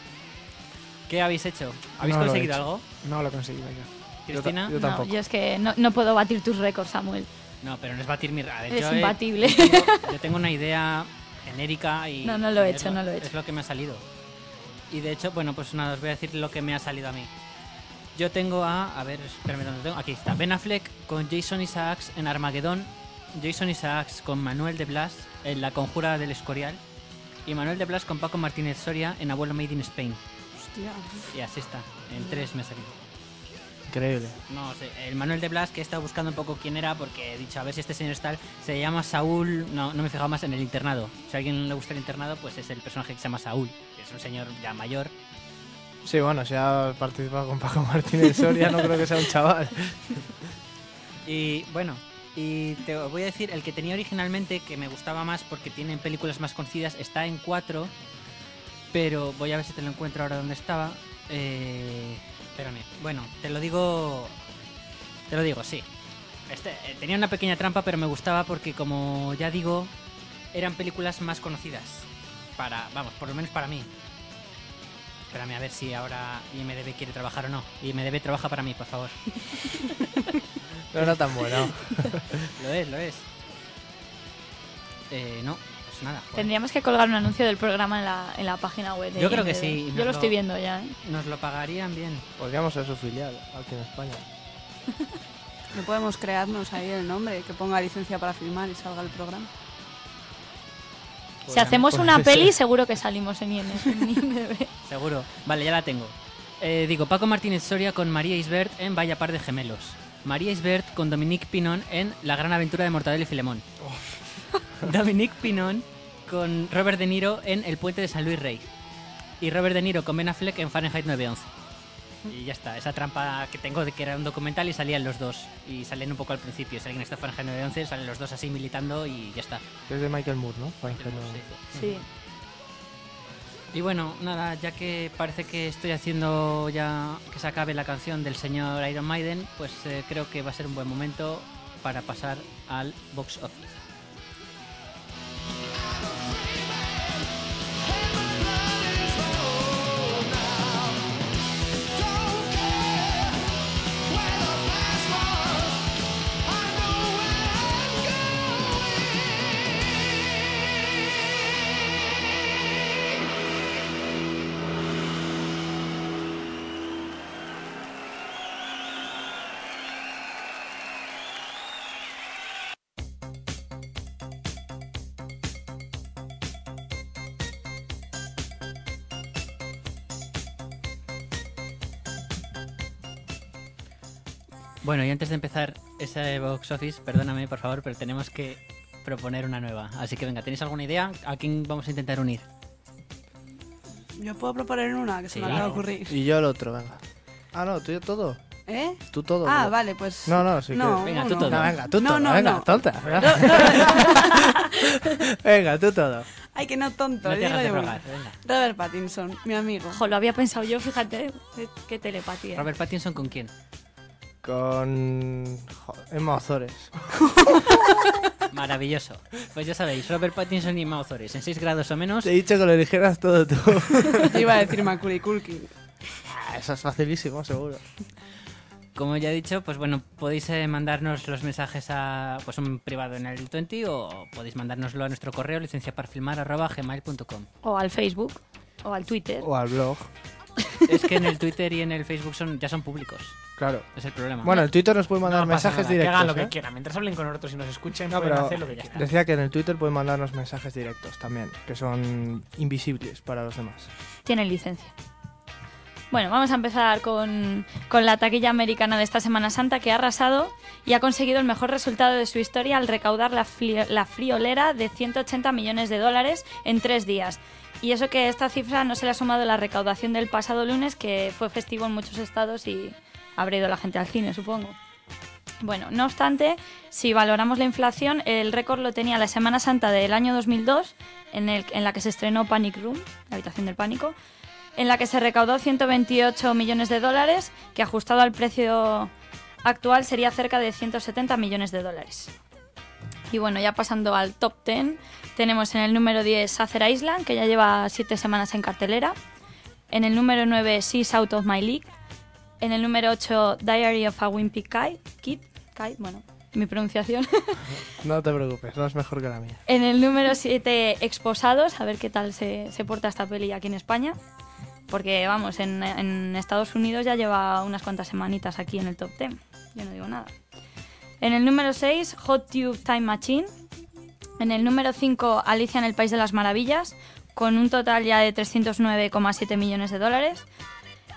¿Qué habéis hecho? ¿Habéis
No lo he
conseguido
hecho.
algo?
No lo he conseguido yo.
Yo
Cristina.
yo
No,
tampoco.
yo es que no, no puedo batir tus récords, Samuel.
No, pero no es batir mi... Ver,
Es
yo
imbatible.
Yo tengo, yo tengo una idea genérica y...
No, no lo he hecho, no lo he hecho.
Es lo que me ha salido. Y de hecho, bueno, pues nada, os voy a decir lo que me ha salido a mí. Yo tengo a... A ver, espérame, ¿dónde tengo? Aquí está. Ben Affleck con Jason Isaacs en Armageddon. Jason Isaacs con Manuel de Blas en La Conjura del Escorial. Y Manuel de Blas con Paco Martínez Soria en Abuelo Made in Spain.
Hostia.
Y así está. En tres me ha salido.
Increíble.
No sé, el Manuel de Blas, que he estado buscando un poco quién era, porque he dicho, a ver si este señor es tal, se llama Saúl, no, no me he fijado más en el internado. Si a alguien le gusta el internado, pues es el personaje que se llama Saúl, que es un señor ya mayor.
Sí, bueno, si ha participado con Paco Martínez Soria, no creo que sea un chaval.
Y bueno, y te voy a decir, el que tenía originalmente, que me gustaba más porque tiene películas más conocidas, está en 4, pero voy a ver si te lo encuentro ahora donde estaba. Eh, espérame, bueno, te lo digo, te lo digo, sí. Este, eh, tenía una pequeña trampa, pero me gustaba porque, como ya digo, eran películas más conocidas. Para, vamos, por lo menos para mí. Espérame a ver si ahora IMDB quiere trabajar o no. IMDB trabaja para mí, por favor.
No era tan bueno.
Lo es, lo es. Eh, no, pues nada. joder.
Tendríamos que colgar un anuncio del programa en la, en la página web. de
Yo creo que
IMDb.
sí,
Yo lo estoy viendo ya. ¿eh?
Nos lo pagarían bien.
Podríamos ser su filial aquí en España.
No podemos crearnos ahí el nombre, que ponga licencia para filmar y salga el programa.
Si hacemos una peli, seguro que salimos en IN- en IMDb.
Seguro. Vale, ya la tengo. Eh, digo, Paco Martínez Soria con María Isbert en Vaya Par de Gemelos. María Isbert con Dominique Pinon en La Gran Aventura de Mortadelo y Filemón. Dominique Pinon con Robert De Niro en El Puente de San Luis Rey. Y Robert De Niro con Ben Affleck en Fahrenheit 911. Y ya está, esa trampa que tengo de que era un documental y salían los dos. Y salen un poco al principio. Si alguien está en Fahrenheit 911, salen los dos así militando y ya está.
Es de Michael Moore, ¿no? Por ejemplo.
Sí.
Y bueno, nada, ya que parece que estoy haciendo ya que se acabe la canción del señor Iron Maiden, pues eh, creo que va a ser un buen momento para pasar al box office. Bueno, y antes de empezar ese box office, perdóname por favor, pero tenemos que proponer una nueva. Así que venga, ¿tenéis alguna idea? ¿A quién vamos a intentar unir?
Yo puedo proponer una que se
Sí.
me acaba de ocurrir.
Y yo el otro, venga. Ah, no, tú y yo todo.
¿Eh?
Tú todo.
Ah,
¿no?
vale, pues.
No, no, sí que-
no,
Venga, tú todo.
No, venga, tú
No,
todo.
no,
venga,
no.
tonta. venga, tú todo.
Ay, que no tonto.
No te
digo
hagas de
yo
rogar,
uno.
venga.
Robert Pattinson, mi amigo.
Ojo, lo había pensado yo, fíjate. Qué telepatía.
Robert Pattinson con quién?
Con. Emma Ozores.
Maravilloso. Pues ya sabéis, Robert Pattinson y Emma Ozores, en 6 grados o menos.
Te he dicho que lo eligieras todo tú.
Yo iba a decir Macaulay Culkin.
Ah, Eso es facilísimo, seguro.
Como ya he dicho, pues bueno, podéis eh, mandarnos los mensajes a pues un privado en el 20 o podéis mandárnoslo a nuestro correo licenciaparfilmar@gmail.com.
O al Facebook. O al Twitter.
O al blog.
Es que en el Twitter y en el Facebook son ya son públicos.
Claro.
Es el problema.
Bueno, el Twitter nos puede mandar
No
mensajes
nada,
directos.
Que hagan lo
¿eh?
que quieran. Mientras hablen con nosotros y nos escuchen,
No,
pueden
pero
hacer lo que quieran.
decía que en el Twitter pueden mandarnos mensajes directos también, que son invisibles para los demás.
Tienen licencia. Bueno, vamos a empezar con, con la taquilla americana de esta Semana Santa que ha arrasado y ha conseguido el mejor resultado de su historia al recaudar la, la friolera de 180 millones de dólares en tres días. Y eso que esta cifra no se le ha sumado la recaudación del pasado lunes, que fue festivo en muchos estados y habrá ido la gente al cine, supongo. Bueno, no obstante, si valoramos la inflación, el récord lo tenía la Semana Santa del año 2002, en, el, en la que se estrenó Panic Room, la habitación del pánico, en la que se recaudó 128 millones de dólares, que ajustado al precio actual sería cerca de 170 millones de dólares. Y bueno, ya pasando al top 10, tenemos en el número 10 Sacer Island, que ya lleva 7 semanas en cartelera. En el número 9 Seas Out of My League. En el número 8, Diary of a Wimpy Kid. Kid, bueno, mi pronunciación.
No te preocupes, no es mejor que la mía.
En el número 7, Exposados, a ver qué tal se, se porta esta peli aquí en España. Porque, vamos, en, en Estados Unidos ya lleva unas cuantas semanitas aquí en el top 10. Yo no digo nada. En el número 6, Hot Tube Time Machine. En el número 5, Alicia en el País de las Maravillas, con un total ya de 309,7 millones de dólares.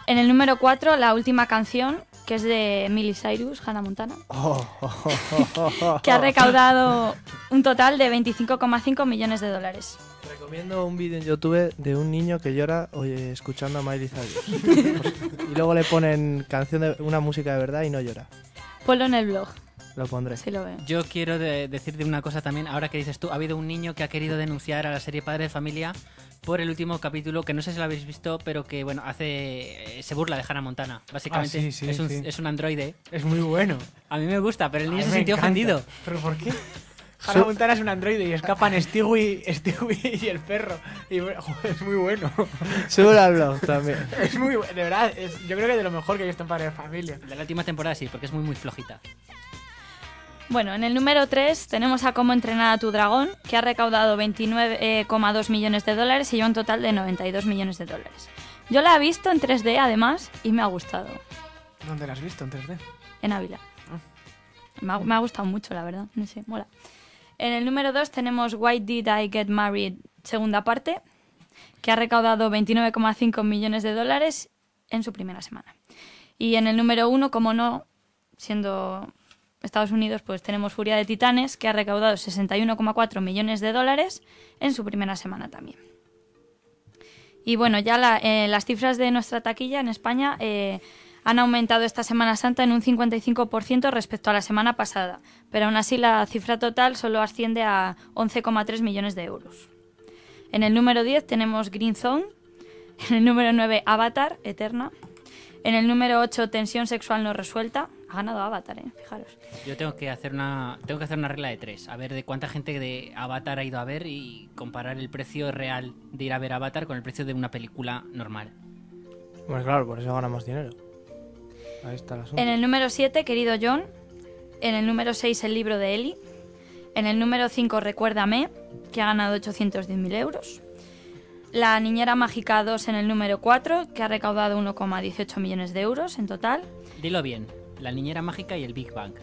En el número 4, la última canción, que es de Miley Cyrus, Hannah Montana,
Oh, oh, oh, oh, oh.
que ha recaudado un total de 25,5 millones de dólares.
Recomiendo un vídeo en YouTube de un niño que llora oye, escuchando a Miley Cyrus. y luego le ponen canción de una música de verdad y no llora.
Ponlo en el blog,
Lo pondré.
si lo veo.
Yo quiero de- decirte una cosa también, ahora que dices tú, ha habido un niño que ha querido denunciar a la serie Padre de Familia por el último capítulo, que no sé si lo habéis visto, pero que bueno, hace eh, se burla de Hannah Montana. Básicamente
Ah, sí, sí,
es, un,
sí.
es un androide.
Es muy bueno.
A mí me gusta, pero el niño se sintió
encanta.
ofendido.
¿Pero por qué? Hannah Montana es un androide y escapan Stewie, Stewie y el perro. Y joder, es muy bueno.
Al blog también.
Es muy bueno, de verdad. es- yo creo que de lo mejor que he visto en Padre de Familia.
De la última temporada sí, porque es muy muy flojita.
Bueno, en el número 3 tenemos a Cómo entrenar a tu dragón, que ha recaudado 29,2 millones de dólares y lleva un total de 92 millones de dólares. Yo la he visto en 3D además y me ha gustado,
¿Dónde la has visto en 3D?
en Ávila. Me ha, me ha gustado mucho, la verdad, no sé, mola. En el número 2 tenemos Why Did I Get Married, segunda parte, que ha recaudado 29,5 millones de dólares en su primera semana. Y en el número 1, como no, siendo Estados Unidos, pues tenemos Furia de Titanes, que ha recaudado 61,4 millones de dólares en su primera semana también. Y bueno, ya eh, las cifras de nuestra taquilla en España eh, han aumentado esta Semana Santa en un 55% respecto a la semana pasada, pero aún así la cifra total solo asciende a 11,3 millones de euros. En el número 10 tenemos Green Zone, en el número 9 Avatar, Eterna, en el número 8 Tensión Sexual No Resuelta, ha ganado Avatar, ¿eh? fijaros.
Yo tengo que hacer una tengo que hacer una regla de tres, a ver de cuánta gente de Avatar ha ido a ver y comparar el precio real de ir a ver Avatar con el precio de una película normal.
Pues claro, por eso ganamos dinero. Ahí está el asunto.
En el número 7, Querido John. En el número 6, El libro de Eli. En el número 5, Recuérdame, que ha ganado 810.000 euros. La Niñera Mágica 2 en el número 4, que ha recaudado 1,18 millones de euros en total.
Dilo bien, la niñera mágica y el Big Bang.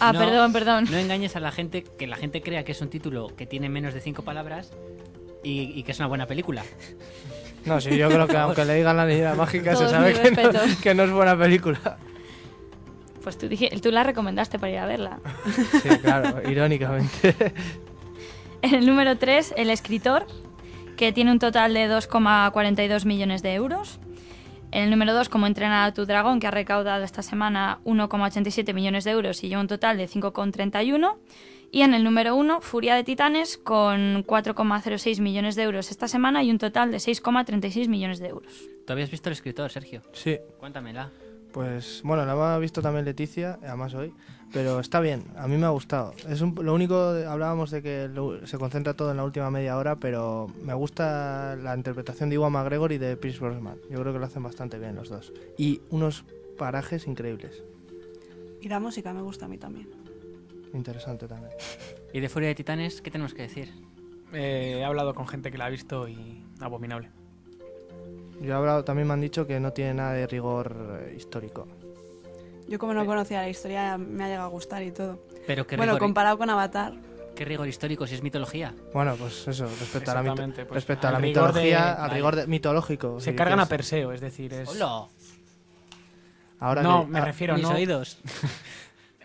Ah,
No-
perdón, perdón.
No engañes a la gente que la gente crea que es un título que tiene menos de cinco palabras y, y que es una buena película.
No, sí, yo creo que aunque le digan la niñera mágica, se sabe que no, que no es buena película.
Pues tú, dije, tú la recomendaste para ir a verla.
Sí, claro, irónicamente.
En el número 3, El escritor, que tiene un total de 2,42 millones de euros. En el número 2, Como entrenar a tu dragón, que ha recaudado esta semana 1,87 millones de euros y lleva un total de 5,31. Y en el número 1, Furia de Titanes, con 4,06 millones de euros esta semana y un total de 6,36 millones de euros.
¿Tú habías visto el escritor, Sergio?
Sí,
Cuéntamela.
pues bueno, la ha visto también Leticia, además hoy, pero está bien, a mí me ha gustado. Es un- lo único, de- hablábamos de que lo- se concentra todo en la última media hora, pero me gusta la interpretación de Iwan McGregor y de Pierce Brosnan. Yo creo que lo hacen bastante bien los dos. Y unos parajes increíbles.
Y la música me gusta a mí también.
Interesante también.
¿Y de Furia de Titanes qué tenemos que decir?
Eh, he hablado con gente que la ha visto y abominable.
Yo he hablado, también me han dicho que no tiene nada de rigor histórico.
Yo como no conocía la historia me ha llegado a gustar y todo.
Pero qué,
Bueno,
rigor,
comparado con Avatar,
qué rigor histórico si es mitología.
Bueno, pues eso, respecto a la, mito-
Exactamente, pues,
respecto a
al
la
rigor de-
mitología, al
vale.
rigor de- mitológico.
Se
si
cargan a. Perseo, es decir, es
¡Hola!
Ahora
No,
que-
me
ah,
refiero,
Mis
no.
oídos.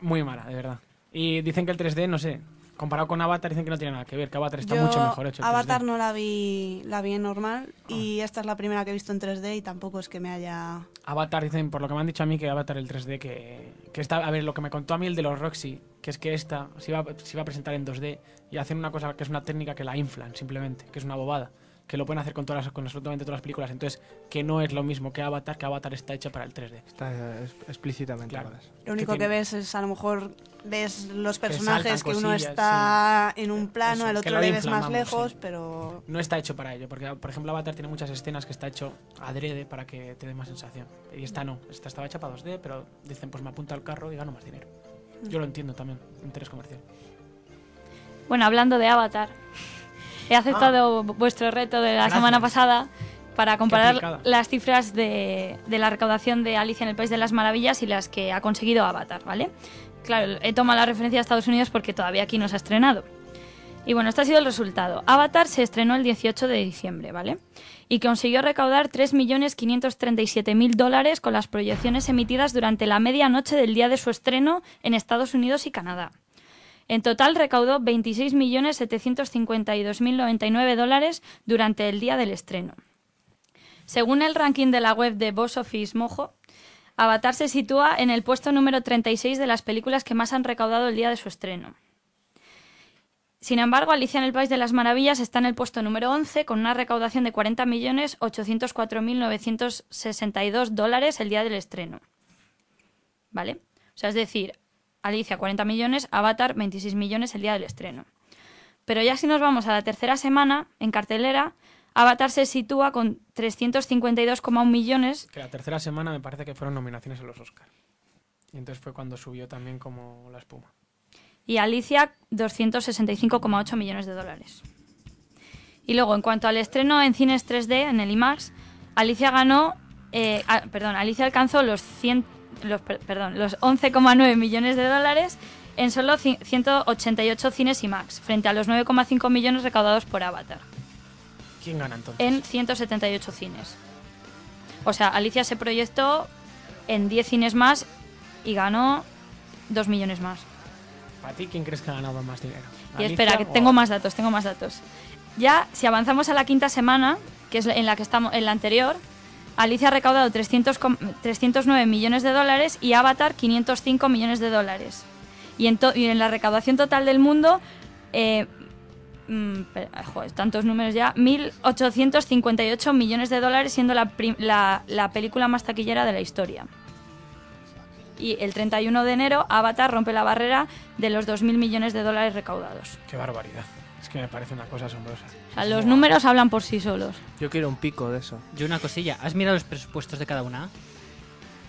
muy mala, de verdad. Y dicen que el 3D, no sé, comparado con Avatar, dicen que no tiene nada que ver, que Avatar está
yo
mucho mejor hecho.
Avatar
3D.
no la vi, la vi en normal y esta es la primera que he visto en 3D y tampoco es que me haya...
Avatar, dicen, por lo que me han dicho a mí, que Avatar el 3D, que, que está, a ver, lo que me contó a mí el de los Roxy, que es que esta se iba, se iba a presentar en 2D y hacen una cosa que es una técnica que la inflan, simplemente, que es una bobada. Que lo pueden hacer con todas las- con absolutamente todas las películas. Entonces, que no es lo mismo que Avatar, que Avatar está hecha para el 3D.
Está es- explícitamente.
Claro.
Lo único que,
tiene-
ves es a lo mejor ves los personajes que uno
cosillas,
está en un plano,
Eso,
el otro
lo
le ves más lejos,
sí.
pero
No está hecho para ello, porque por ejemplo Avatar tiene muchas escenas que está hecho adrede para que te dé más sensación. Y esta no, esta estaba hecha para 2D, pero dicen pues me apunta al carro y gano más dinero. Yo lo entiendo también, interés comercial.
Bueno, hablando de Avatar, he aceptado vuestro reto de la
Ah. Gracias.
semana pasada para comparar las cifras de, de la recaudación de Alicia en el País de las Maravillas y las que ha conseguido Avatar, ¿vale? Claro, he tomado la referencia a Estados Unidos porque todavía aquí no se ha estrenado. Y bueno, este ha sido el resultado. Avatar se estrenó el 18 de diciembre, ¿vale? Y consiguió recaudar 3.537.000 dólares con las proyecciones emitidas durante la medianoche del día de su estreno en Estados Unidos y Canadá. En total recaudó 26.752.099 dólares durante el día del estreno. Según el ranking de la web de Box Office Mojo, Avatar se sitúa en el puesto número 36 de las películas que más han recaudado el día de su estreno. Sin embargo, Alicia en el País de las Maravillas está en el puesto número 11 con una recaudación de 40.804.962 dólares el día del estreno. ¿Vale? O sea, es decir, Alicia 40 millones, Avatar 26 millones el día del estreno. Pero ya si nos vamos a la tercera semana, en cartelera, Avatar se sitúa con 352,1 millones
Que la tercera semana me parece que fueron nominaciones a los Oscar. Y entonces fue cuando subió también como la espuma.
y Alicia 265,8 millones de dólares. Y luego, en cuanto al estreno en cines 3D, en el IMAX, Alicia ganó, eh, ah, perdón, Alicia alcanzó los, 100, los, per- perdón, los 11,9 millones de dólares en solo ci- 188 cines IMAX, frente a los 9,5 millones recaudados por Avatar,
¿Quién gana entonces?
en 178 cines. O sea, Alicia se proyectó en 10 cines más y ganó 2 millones más.
Para ti, ¿quién crees que ha ganado más dinero?
Y
¿Alicia
espera, que
o-
tengo más datos, tengo más datos. Ya, si avanzamos a la quinta semana, que es en la que estamos, en la anterior, Alicia ha recaudado 300 com- 309 millones de dólares y Avatar 505 millones de dólares. Y en, to- y en la recaudación total del mundo, eh, mm, espera, joder, tantos números ya, 1.858 millones de dólares, siendo la, la- la película más taquillera de la historia. Y el 31 de enero, Avatar rompe la barrera de los 2.000 millones de dólares recaudados.
Qué barbaridad. Es que me parece una cosa asombrosa.
Los números hablan por sí solos.
Yo quiero un pico de eso.
Yo una cosilla, ¿has mirado los presupuestos de cada una?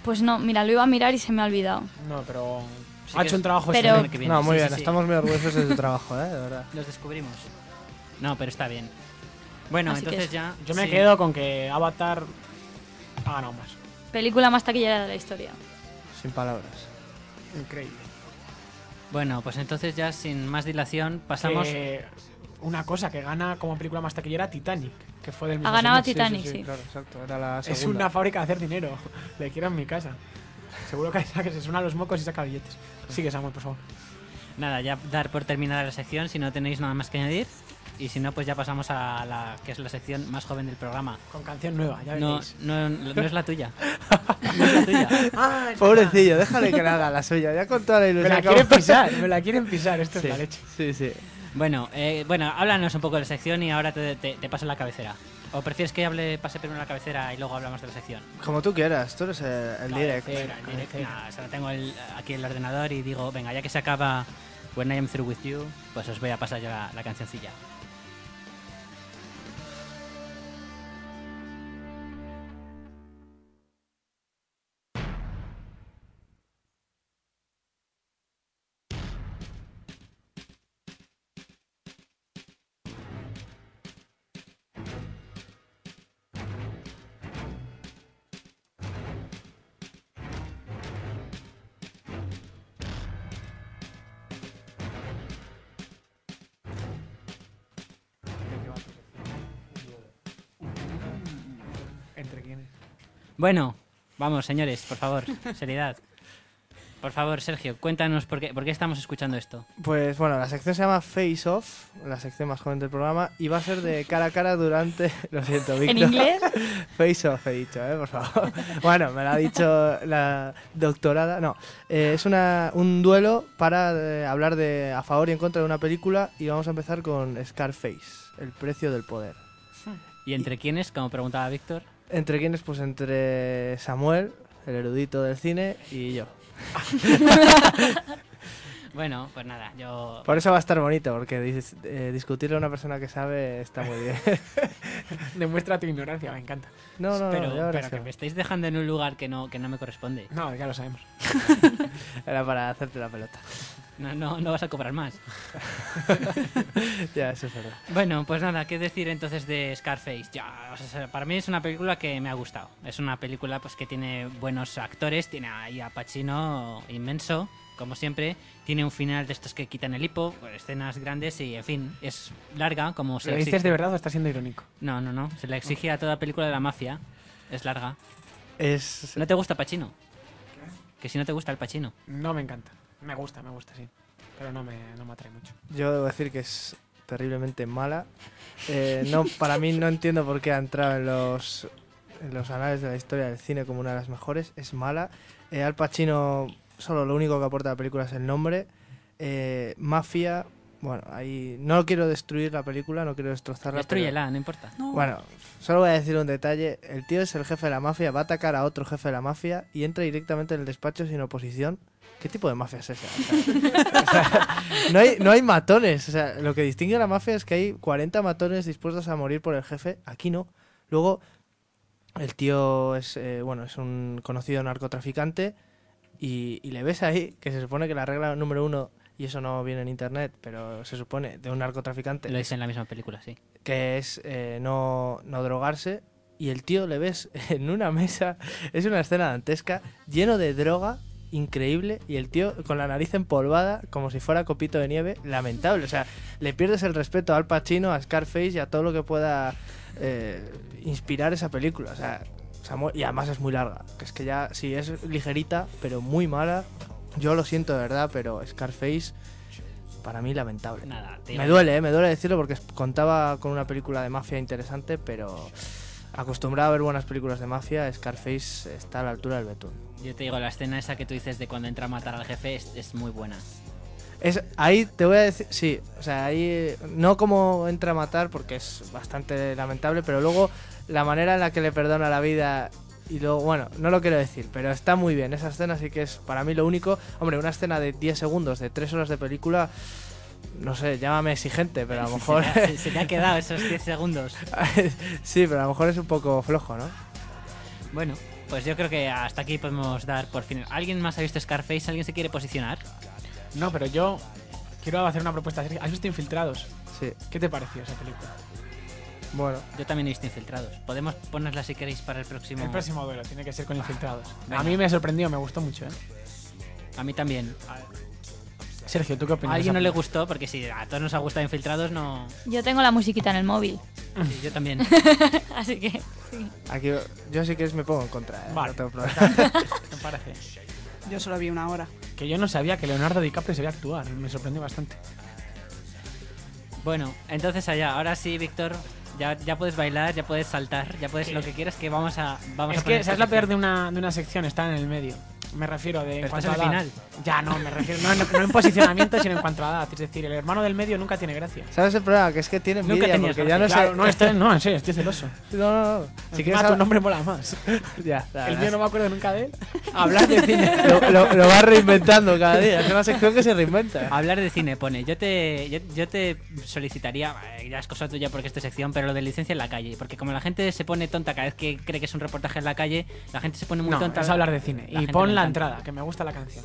Pues no, mira, lo iba a mirar y se me ha olvidado.
No, pero
Sí
ha
que
hecho
es-
un trabajo
Pero-
excelente.
que viene.
No, muy
Sí,
bien,
sí, sí.
estamos muy orgullosos de tu trabajo, ¿eh? De verdad.
Los descubrimos. No, pero está bien. Bueno,
Así
entonces
es-
ya...
Yo me
sí.
quedo con que Avatar ha ganado más.
Película más taquillera de la historia.
Sin palabras.
Increíble.
Bueno, pues entonces ya sin más dilación pasamos...
Que una cosa que gana como película más taquillera Titanic, que fue del mismo
Ha ganado. Titanic, sí.
Claro, exacto. Era la
Es una fábrica de hacer dinero. Le quiero en mi casa. Seguro que, que se suenan los mocos y saca billetes. Sigue, Samuel, por favor.
Nada, ya dar por terminada la sección si no tenéis nada más que añadir. Y si no, pues ya pasamos a la que es la sección más joven del programa.
Con canción nueva, ya
No,
veréis.
no, no es la tuya. No es la tuya.
Ah, es
Pobrecillo, déjale que le haga la suya. Ya con toda la
Me
ilusión.
la
que
quieren pisar, me la quieren pisar. Esto
Sí,
es la leche.
sí, sí.
Bueno, eh, bueno, háblanos un poco de la sección y ahora te, te- te paso la cabecera. ¿O prefieres que hable, pase primero la cabecera y luego hablamos de la sección?
Como tú quieras, tú eres el, el direct.
Nah, o sea, tengo el- aquí el ordenador y digo, venga, ya que se acaba When I Am Through With You, pues os voy a pasar ya la, la cancioncilla. Bueno, vamos, señores, por favor, seriedad. Por favor, Sergio, cuéntanos por qué, por qué estamos escuchando esto.
Pues bueno, la sección se llama Face Off, la sección más joven del programa, y va a ser de cara a cara durante. Lo siento, Víctor.
¿En inglés?
Face Off he dicho, ¿eh? Por favor. Bueno, me lo ha dicho la doctorada. No, eh, es una, un duelo para eh, hablar de a favor y en contra de una película, y vamos a empezar con Scarface, el precio del poder.
¿Y entre quiénes? Como preguntaba Víctor.
¿Entre quiénes? Pues entre Samuel, el erudito del cine, y yo.
Bueno, pues nada, yo...
Por eso va a estar bonito, porque dis- eh, discutirle a una persona que sabe está muy bien.
Demuestra tu ignorancia, me encanta.
No, no,
pero
no,
pero
que
que me estáis dejando en un lugar que no, que no me corresponde.
No, ya lo sabemos.
Era para hacerte la pelota.
No, no, no vas a cobrar más.
ya, eso es verdad.
Bueno, pues nada, ¿qué decir entonces de Scarface? Ya, o sea, para mí es una película que me ha gustado. Es una película pues que tiene buenos actores, tiene ahí a Pacino inmenso, como siempre. Tiene un final de estos que quitan el hipo, pues, escenas grandes y, en fin, es larga, como se
¿Lo dices de verdad o estás siendo irónico?
No, no, no, se le exige a toda película de la mafia. Es larga.
Es...
¿No te gusta Pacino? Que si no te gusta el Pacino.
No me encanta. Me gusta, me gusta, sí. Pero no me, no me atrae mucho.
Yo debo decir que es terriblemente mala. Eh, no, para mí no entiendo por qué ha entrado en los, en los anales de la historia del cine como una de las mejores. Es mala. Eh, Al Pacino solo lo único que aporta a la película es el nombre. Eh, Mafia, bueno, ahí no quiero destruir la película, no quiero destrozarla. pero-
Destruyela, no importa.
Bueno, solo voy a decir un detalle. El tío es el jefe de la mafia, va a atacar a otro jefe de la mafia y entra directamente en el despacho sin oposición. ¿Qué tipo de mafia es esa? O sea, o sea, no, hay, no hay matones. O sea, lo que distingue a la mafia es que hay 40 matones dispuestos a morir por el jefe. Aquí no. Luego, el tío es, eh, bueno, es un conocido narcotraficante y, y le ves ahí que se supone que la regla número uno, y eso no viene en internet, pero se supone de un narcotraficante
Lo dice en la misma película, sí.
que es eh, no, no drogarse. Y el tío le ves en una mesa, es una escena dantesca, lleno de droga, increíble, y el tío con la nariz empolvada, como si fuera copito de nieve, lamentable. O sea, le pierdes el respeto al Pacino, a Scarface y a todo lo que pueda eh, inspirar esa película. O sea, y además es muy larga, que es que ya, sí, es ligerita, pero muy mala. Yo lo siento de verdad, pero Scarface, para mí, lamentable.
Nada,
Me duele, ¿eh? me duele decirlo porque contaba con una película de mafia interesante, pero acostumbrado a ver buenas películas de mafia, Scarface está a la altura del betún.
Yo te digo, la escena esa que tú dices de cuando entra a matar al jefe es, es muy buena.
Es, ahí te voy a decir, sí, o sea, ahí no como entra a matar porque es bastante lamentable, pero luego la manera en la que le perdona la vida y luego, bueno, no lo quiero decir, pero está muy bien. Esa escena sí que es para mí lo único. Hombre, una escena de 10 segundos, de 3 horas de película, no sé, llámame exigente, pero a lo mejor...
Se, te ha- se- se te ha quedado esos 10 segundos.
sí, pero a lo mejor es un poco flojo, ¿no?
Bueno, pues yo creo que hasta aquí podemos dar por fin. ¿Alguien más ha visto Scarface? ¿Alguien se quiere posicionar?
No, pero yo quiero hacer una propuesta. seria. ¿Has visto Infiltrados?
Sí,
¿Qué te pareció esa película?
bueno.
Yo también he visto Infiltrados. Podemos ponerla si queréis para el próximo.
El próximo duelo tiene que ser con Infiltrados.
Venga.
A mí me sorprendió, me gustó mucho, ¿eh?
A mí también.
Sergio, ¿tú qué
A
opinas? de
alguien
esa
no le gustó porque si a todos nos ha gustado Infiltrados, no.
Yo tengo la musiquita en el móvil,
Sí, yo también.
así que
Aquí, yo sí que me pongo en contra, ¿eh?
Vale.
No tengo problema.
Me parece.
Yo solo vi una hora.
Que yo no sabía que Leonardo DiCaprio sabía actuar. Me sorprendió bastante.
Bueno, entonces allá. Ahora sí, Víctor. Ya, ya puedes bailar, ya puedes saltar, ya puedes lo que quieras que vamos a. Vamos
es
a
que,
esta
¿sabes la peor de una, de una sección? Está en el medio. Me refiero de
Pero
cuanto
estás
a
en el
edad.
final.
Ya, no, me refiero. No, no- no en posicionamiento, sino en cuanto a edad. Es decir, el hermano del medio nunca tiene gracia.
¿Sabes el problema? Que es que tiene
Nunca
envidia
tenías
porque ya no sé...
Estoy, no, en serio, estoy celoso.
No, no, no. Si quieres
tu
hab-
nombre mola más.
Ya, la
El
verdad
mío no me acuerdo nunca de él. Hablar de cine.
lo, lo, lo vas reinventando cada día. Es una sección que se reinventa.
Hablar de cine pone, yo te, yo, yo te solicitaría, eh, ya es cosa tuya porque es tu sección, pero lo de licencia en la calle, porque como la gente se pone tonta cada vez que cree que es un reportaje en la calle, la gente se pone muy
No,
tonta.
es hablar de cine.
La
Y
gente
pon
le
la
encanta.
entrada, que me gusta la canción.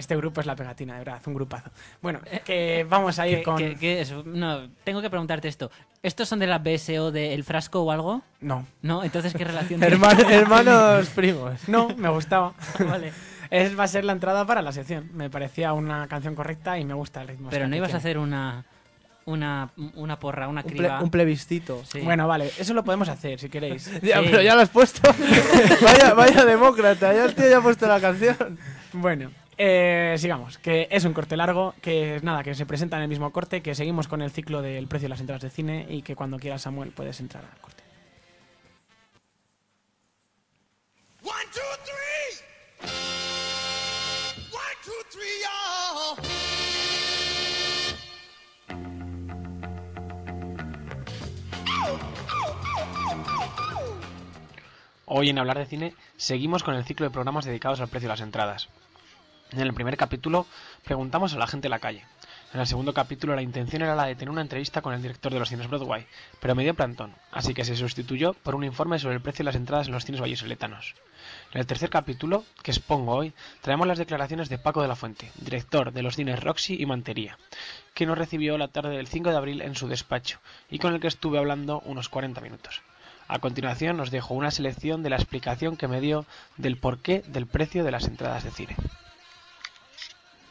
Este grupo es la pegatina, de verdad, un grupazo. Bueno, que vamos a ir
¿Qué-
con.
qué- qué es? No, tengo que preguntarte esto. ¿Estos son de la BSO del frasco o algo?
No.
No, entonces ¿qué relación tiene?
Hermano- hermanos primos.
No, me gustaba.
Vale.
Es, va a ser la entrada para la sección. Me parecía una canción correcta y me gusta el ritmo.
Pero no ibas a hacer una una, una porra, una
Un, ple-
criba.
un plebiscito.
Sí.
Bueno, vale, eso lo podemos hacer si queréis.
Ya,
Sí.
pero ya lo has puesto. vaya, vaya demócrata, ya el tío ya ha puesto la canción.
Bueno, eh, sigamos, que es un corte largo, que es nada, que se presenta en el mismo corte, que seguimos con el ciclo del precio de las entradas de cine y que cuando quieras, Samuel, puedes entrar al corte.
One, two, three. One, two, three, y'all.
Hoy en Hablar de Cine seguimos con el ciclo de programas dedicados al precio de las entradas. En el primer capítulo preguntamos a la gente en la calle. En el segundo capítulo la intención era la de tener una entrevista con el director de los cines Broadway, pero me dio plantón, así que se sustituyó por un informe sobre el precio de las entradas en los cines vallisoletanos. En el tercer capítulo, que expongo hoy, traemos las declaraciones de Paco de la Fuente, director de los cines Roxy y Mantería, que nos recibió la tarde del 5 de abril en su despacho y con el que estuve hablando unos 40 minutos. A continuación os dejo una selección de la explicación que me dio del porqué del precio de las entradas de cine.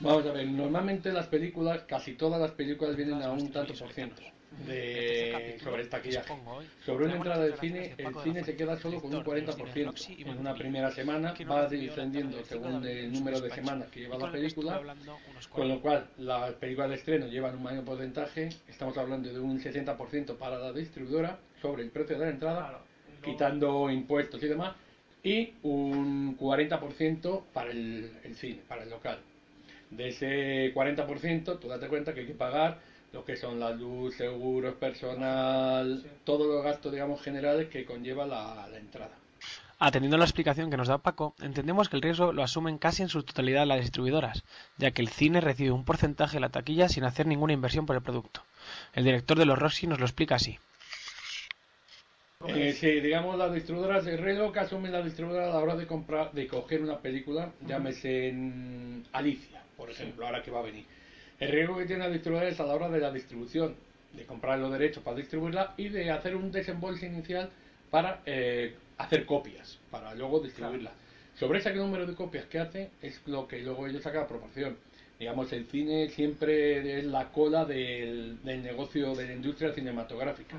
Vamos a ver, normalmente las películas, casi todas las películas vienen a un tanto por ciento de sobre el taquillaje. Sobre una entrada de cine, el cine se queda solo con un 40%. En una primera semana va descendiendo según el número de semanas que lleva la película, con lo cual las películas de estreno llevan un mayor porcentaje, estamos hablando de un 60% para la distribuidora sobre el precio de la entrada, quitando impuestos y demás, y un 40% para el, el cine, para el local. De ese 40%, tú date cuenta que hay que pagar lo que son la luz, seguros, personal, todos los gastos, digamos, generales que conlleva la, la entrada.
Atendiendo a la explicación que nos da Paco, entendemos que el riesgo lo asumen casi en su totalidad las distribuidoras, ya que el cine recibe un porcentaje de la taquilla sin hacer ninguna inversión por el producto. El director de los Roxy nos lo explica así.
Eh, sí, digamos, las distribuidoras, el riesgo que asume la distribuidora a la hora de comprar, de coger una película, llámese en Alicia, por ejemplo, ahora que va a venir. El riesgo que tiene la distribuidora es a la hora de la distribución, de comprar los derechos para distribuirla y de hacer un desembolso inicial para eh, hacer copias, para luego distribuirla. Sobre ese número de copias que hace es lo que luego ellos sacan a proporción. Digamos, el cine siempre es la cola del, del negocio de la industria cinematográfica.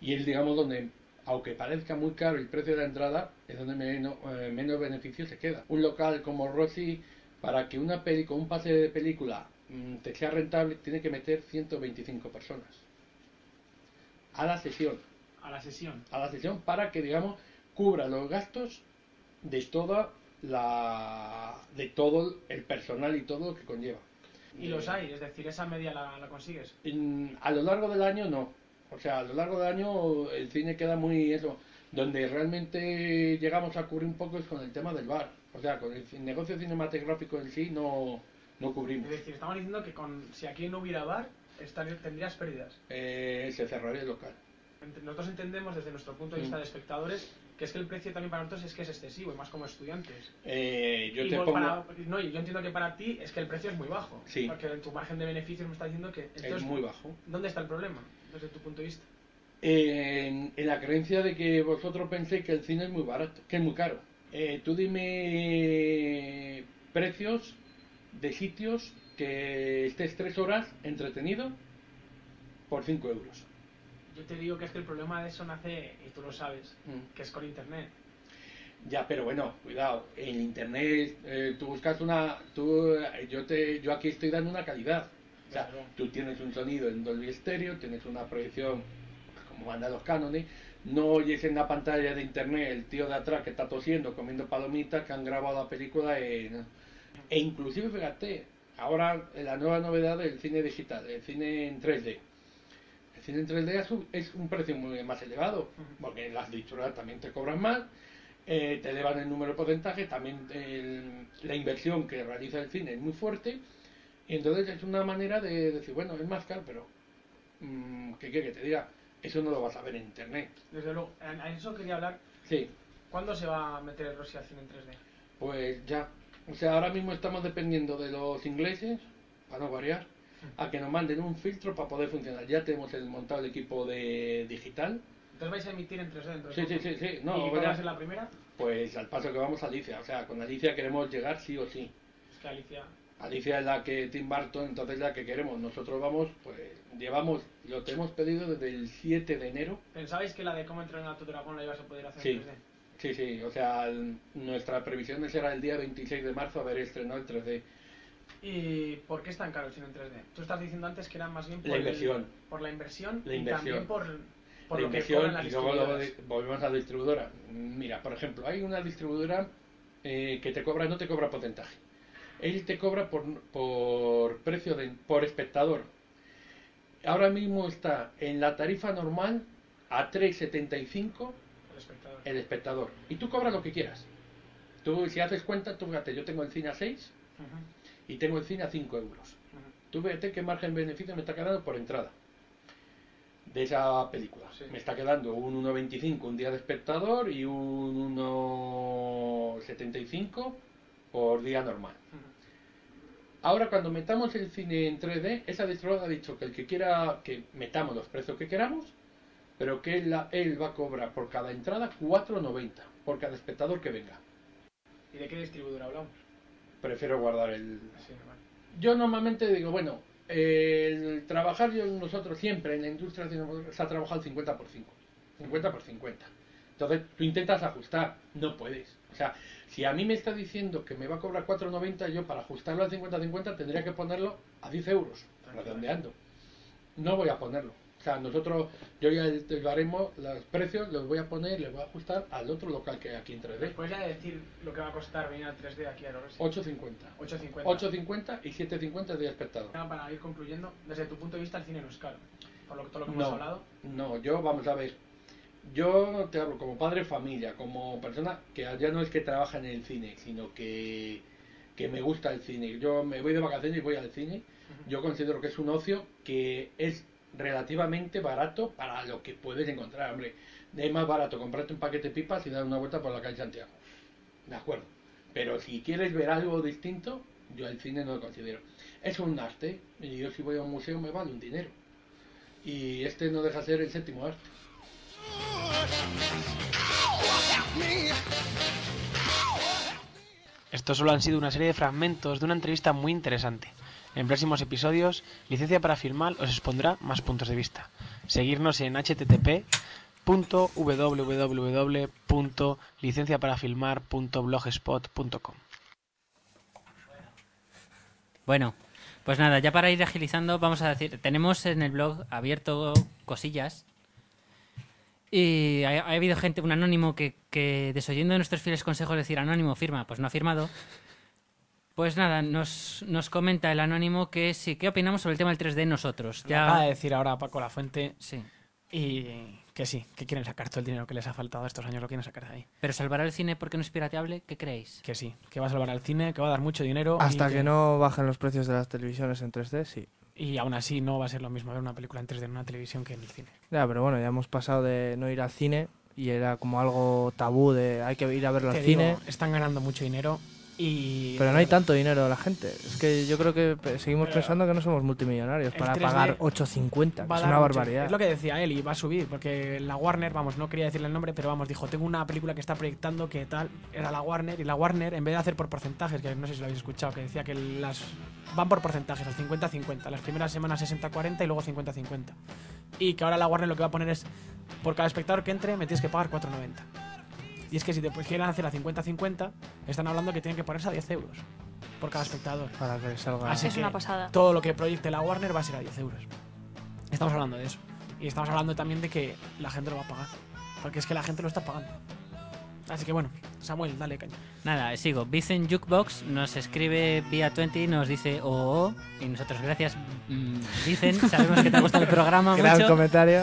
Y es, digamos, donde, aunque parezca muy caro el precio de la entrada, es donde menos, eh, menos beneficio se queda. Un local como Rossi, para que una peli con un pase de película mm, te sea rentable, tiene que meter 125 personas a la sesión.
A la sesión.
A la sesión para que, digamos, cubra los gastos de toda la de todo el personal y todo lo que conlleva.
Y los hay, es decir, esa media la, la consigues.
En- a lo largo del año no. O sea, a lo largo del año el cine queda muy eso. Donde realmente llegamos a cubrir un poco es con el tema del bar. O sea, con el ci- negocio cinematográfico en sí no, no cubrimos.
Es decir, estamos diciendo que con, si aquí no hubiera bar, estaría- tendrías pérdidas.
Eh, se cerraría el local.
Nosotros entendemos desde nuestro punto de vista
Mm.
de espectadores que es que el precio también para nosotros es que es excesivo, y más como estudiantes.
Eh, yo
Y
te pongo...
para- no, yo entiendo que para ti es que el precio es muy bajo.
Sí.
Porque en tu margen de beneficios me está diciendo que...
Es muy bajo.
¿Dónde está el problema, desde tu punto de vista?
en, en la creencia de que vosotros penséis que el cine es muy barato, que es muy caro. Eh, tú dime precios de sitios que estés tres horas entretenido por 5 euros.
Yo te digo que es que el problema de eso nace, y tú lo sabes,
Mm.
que es con internet.
Ya, pero bueno, cuidado, en internet eh, tú buscas una, tú, eh, yo te, yo aquí estoy dando una calidad. O sea,
Claro.
tú tienes un sonido en Dolby Stereo, tienes una proyección como mandan los cánones, no oyes en la pantalla de internet el tío de atrás que está tosiendo, comiendo palomitas, que han grabado la película en... E inclusive, fíjate, ahora la nueva novedad del cine digital, el cine en 3D. El cine en 3D es un, es un precio muy más elevado, porque las distribuidoras también te cobran más, eh, te elevan el número de porcentaje, también el- la inversión que realiza el cine es muy fuerte, y entonces es una manera de decir, bueno, es más caro, pero mm, ¿qué quiere que te diga? Eso no lo vas a ver en internet.
Desde luego, a eso quería hablar.
Sí,
¿Cuándo se va a meter el Rossi al cine en 3D?
pues ya. O sea, ahora mismo estamos dependiendo de los ingleses, para no variar, a que nos manden un filtro para poder funcionar. Ya tenemos el montado el equipo de digital.
Entonces vais a emitir en 3D dentro de
Sí, sí, sí, sí. No,
¿Y cuál va a ser la primera?
Pues al paso que vamos a Alicia. O sea, con Alicia queremos llegar sí o sí.
Es que Alicia...
Alicia es la que Tim Burton, entonces la que queremos. Nosotros vamos, pues llevamos, lo tenemos pedido desde el 7 de enero.
¿Pensabais que la de cómo entrenar a tu dragón la ibas a poder hacer
Sí.
en 3D?
Sí, sí, o sea, el- nuestra previsión es era el día 26 de marzo haber estrenado el 3D.
¿Y por qué es tan caro el cine en 3D? Tú estás diciendo antes que era más bien por,
La
el-
inversión.
por la inversión
La
y
inversión.
también por, por
la
lo que
inversión
cobran las
y luego lo- volvemos a la distribuidora. Mira, por ejemplo, hay una distribuidora eh, que te cobra, no te cobra porcentaje. Él te cobra por, por precio de, por espectador. Ahora mismo está en la tarifa normal a 3.75
El espectador.
el espectador. Y tú cobras lo que quieras. Tú, si haces cuenta, tú fíjate, yo tengo el cine a 6
Ujú,
y tengo el cine a 5 euros. Tú fíjate qué margen beneficio me está quedando por entrada de esa película.
Sí.
Me está quedando un 1,25 un día de espectador y un 1,75 por día normal. Ahora cuando metamos el cine en 3D, esa distribuidora ha dicho que el que quiera que metamos los precios que queramos, pero que él, él va a cobrar por cada entrada 4,90 por cada espectador que venga.
¿Y de qué distribuidora hablamos?
Prefiero guardar el,
Sí, vale.
yo normalmente digo, bueno, el trabajar yo nosotros siempre en la industria se ha trabajado 50 por 5, 50 por 50. Entonces tú intentas ajustar, no puedes. O sea, si a mí me está diciendo que me va a cobrar 4,90, yo para ajustarlo al 50-50 tendría que ponerlo a 10 euros, redondeando. No voy a ponerlo. O sea, nosotros, yo ya lo haremos, los precios los voy a poner, les voy a ajustar al otro local que hay aquí en 3D.
¿Puedes ya decir lo que va a costar venir al 3D aquí a Loresi?
8,50.
8.50.
8,50 y 7,50 de espectador.
Para ir concluyendo, desde tu punto de vista el cine no es caro. Por lo que todo lo que
No.
hemos hablado.
No, yo, vamos a ver, yo te hablo como padre de familia, como persona que ya no es que trabaja en el cine, sino que, que me gusta el cine. Yo me voy de vacaciones y voy al cine. Yo considero que es un ocio que es relativamente barato para lo que puedes encontrar. Hombre, es más barato comprarte un paquete de pipas y dar una vuelta por la calle Santiago. De acuerdo. Pero si quieres ver algo distinto, yo el cine no lo considero. Es un arte, y yo si voy a un museo me vale un dinero. Y este no deja de ser el séptimo arte.
Estos solo han sido una serie de fragmentos de una entrevista muy interesante. En próximos episodios, Licencia para Filmar os expondrá más puntos de vista. Seguirnos en http www.licenciaparafilmar.blogspot.com
Bueno, pues nada, ya para ir agilizando, vamos a decir, tenemos en el blog abierto cosillas. Y ha, ha habido gente, un anónimo que, que desoyendo nuestros fieles consejos de decir anónimo, firma, pues no ha firmado. Pues nada, nos, nos comenta el anónimo que sí, ¿qué opinamos sobre el tema del 3D nosotros?
Ya acaba de decir ahora Paco La Fuente
sí.
y que sí, que quieren sacar todo el dinero que les ha faltado estos años, lo quieren sacar de ahí.
Pero salvará el cine porque no es pirateable, ¿qué creéis?
Que sí, que va a salvar al cine, que va a dar mucho dinero. y
Hasta que no bajen los precios de las televisiones en 3D, sí.
Y aún así no va a ser lo mismo ver una película en 3D en una televisión que en el cine.
Ya, pero bueno, ya hemos pasado de no ir al cine y era como algo tabú de hay que ir a verlo
Te
al
digo,
cine.
están ganando mucho dinero y...
Pero no hay tanto dinero de la gente. Es que yo creo que seguimos pensando que no somos multimillonarios para
3D
pagar 8.50, que
Va a
es una barbaridad.
Es lo que decía él y va a subir, porque la Warner, vamos, no quería decirle el nombre, pero vamos, dijo, tengo una película que está proyectando que tal, era la Warner, y la Warner, en vez de hacer por porcentajes, que no sé si lo habéis escuchado, que decía que las van por porcentajes, al 50-50, las primeras semanas 60-40 y luego 50-50. Y que ahora la Warner lo que va a poner es, por cada espectador que entre, me tienes que pagar 4,90. Y es que si te pues, quieren hacer a 50-50, están hablando que tienen que ponerse a 10 euros por cada espectador.
Para que salga.
Así
Es
que
una pasada.
todo lo que proyecte la Warner va a ser a 10 euros. Estamos hablando de eso. Y estamos hablando también de que la gente lo va a pagar. Porque es que la gente lo está pagando. Así que bueno, Samuel, dale caña.
Nada, sigo. Vicen Jukebox nos escribe vía 20 y nos dice oh, oh", y nosotros gracias mm, Vicen, sabemos que te ha gustado el programa
Gran
mucho.
comentario.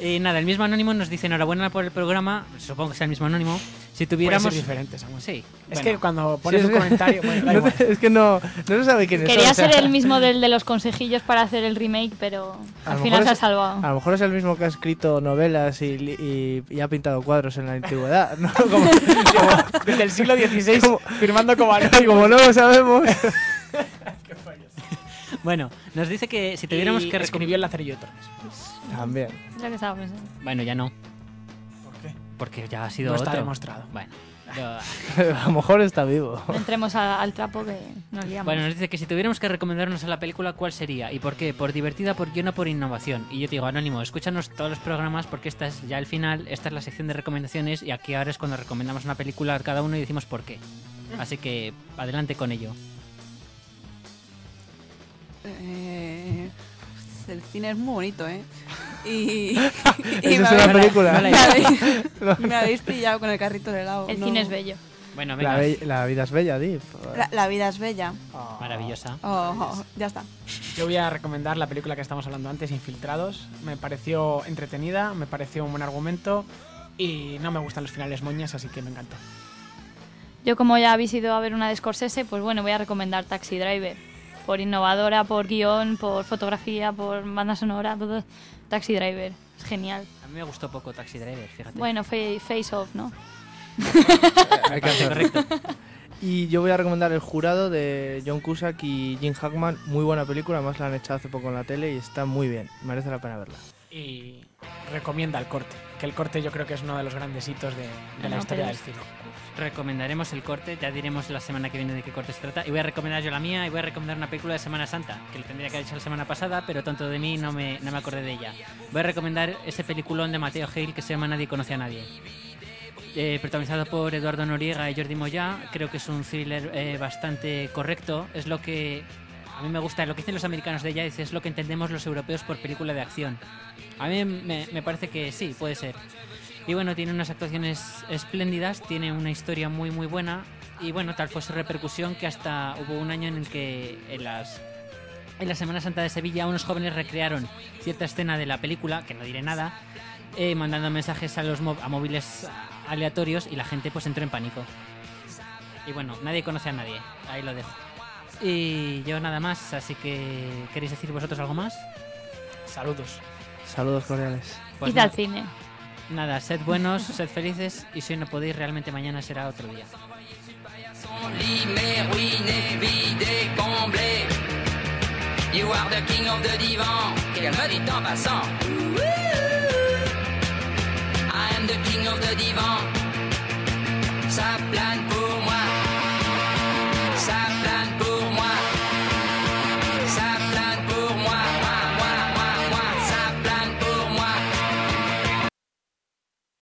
Y nada, el mismo anónimo nos dice enhorabuena por el programa, supongo que sea el mismo anónimo. Si
Puede
tuviéramos
ser diferente, Samuel.
Sí.
Es
bueno.
que cuando pones
Sí,
un comentario, bueno,
No te- es que no, no se sabe quién es.
Quería ser el mismo del de los consejillos para hacer el remake, pero
A
al final se ha salvado.
A lo mejor es el mismo que ha escrito novelas y, y- y ha pintado cuadros en la antigüedad. ¿no? Como,
Desde el siglo XVI,
Como-
firmando como
como, como no lo sabemos.
Bueno, nos dice que si tuviéramos
Y
que
escribió el Lazarillo de Torres.
También.
Es lo que estaba pensando.
Bueno, ya no. Porque ya ha sido
No está
otro.
demostrado.
Bueno,
a lo mejor está vivo.
No entremos a- al trapo que nos liamos.
Bueno, nos dice que si tuviéramos que recomendarnos a la película, ¿cuál sería? ¿Y por qué? ¿Por divertida, por guion o por innovación? Y yo te digo, Anónimo, escúchanos todos los programas porque esta es ya el final, esta es la sección de recomendaciones y aquí ahora es cuando recomendamos una película a cada uno y decimos por qué. Así que adelante con ello.
Eh, el cine es muy bonito, ¿eh? Y,
Esa es una película.
me, habéis, me habéis pillado con el carrito de helado.
el
no.
cine es bello.
Bueno,
La,
venga,
be- la vida es bella, Dip.
La, la vida es bella.
maravillosa.
Oh, oh, ya está.
Yo voy a recomendar la película que estamos hablando antes, Infiltrados. Me pareció entretenida, me pareció un buen argumento y no me gustan los finales moñas, así que me encantó.
Yo como ya habéis ido a ver una de Scorsese, pues bueno, voy a recomendar Taxi Driver. Por innovadora, por guion, por fotografía, por banda sonora, todo. Taxi Driver. Es genial.
A mí me gustó poco Taxi Driver, fíjate.
Bueno, fa- Face Off, ¿no?
Hay que
correcto.
Y yo voy a recomendar El Jurado de John Cusack y Jim Hackman. Muy buena película, además la han echado hace poco en la tele y está muy bien. Merece la pena verla.
Y recomienda el corte, que el corte yo creo que es uno de los grandes hitos de, de la
No,
historia del cine.
Recomendaremos el corte, ya diremos la semana que viene de qué corte se trata. Y voy a recomendar yo la mía y voy a recomendar una película de Semana Santa, que lo tendría que haber hecho la semana pasada, pero tonto de mí no me, no me acordé de ella. Voy a recomendar ese peliculón de Mateo Hale que se llama Nadie conoce a nadie. Eh, protagonizado por Eduardo Noriega y Jordi Moya, creo que es un thriller eh, bastante correcto. Es lo que a mí me gusta, lo que dicen los americanos de ella, es lo que entendemos los europeos por película de acción. A mí me, me parece que sí, puede ser. Y bueno, tiene unas actuaciones espléndidas, tiene una historia muy muy buena y bueno, tal fue su repercusión que hasta hubo un año en el que en las en la Semana Santa de Sevilla unos jóvenes recrearon cierta escena de la película, que no diré nada, eh, mandando mensajes a los a móviles aleatorios y la gente pues entró en pánico. Y bueno, nadie conoce a nadie, ahí lo dejo. Y yo nada más, así que ¿queréis decir vosotros algo más?
Saludos.
Saludos cordiales.
Pues
Id al cine.
Nada, sed buenos, sed felices y si no podéis realmente mañana será otro día.
You are the king of the divan, calme dit en passant. I am the king of the divan, ça plane pour moi. Ça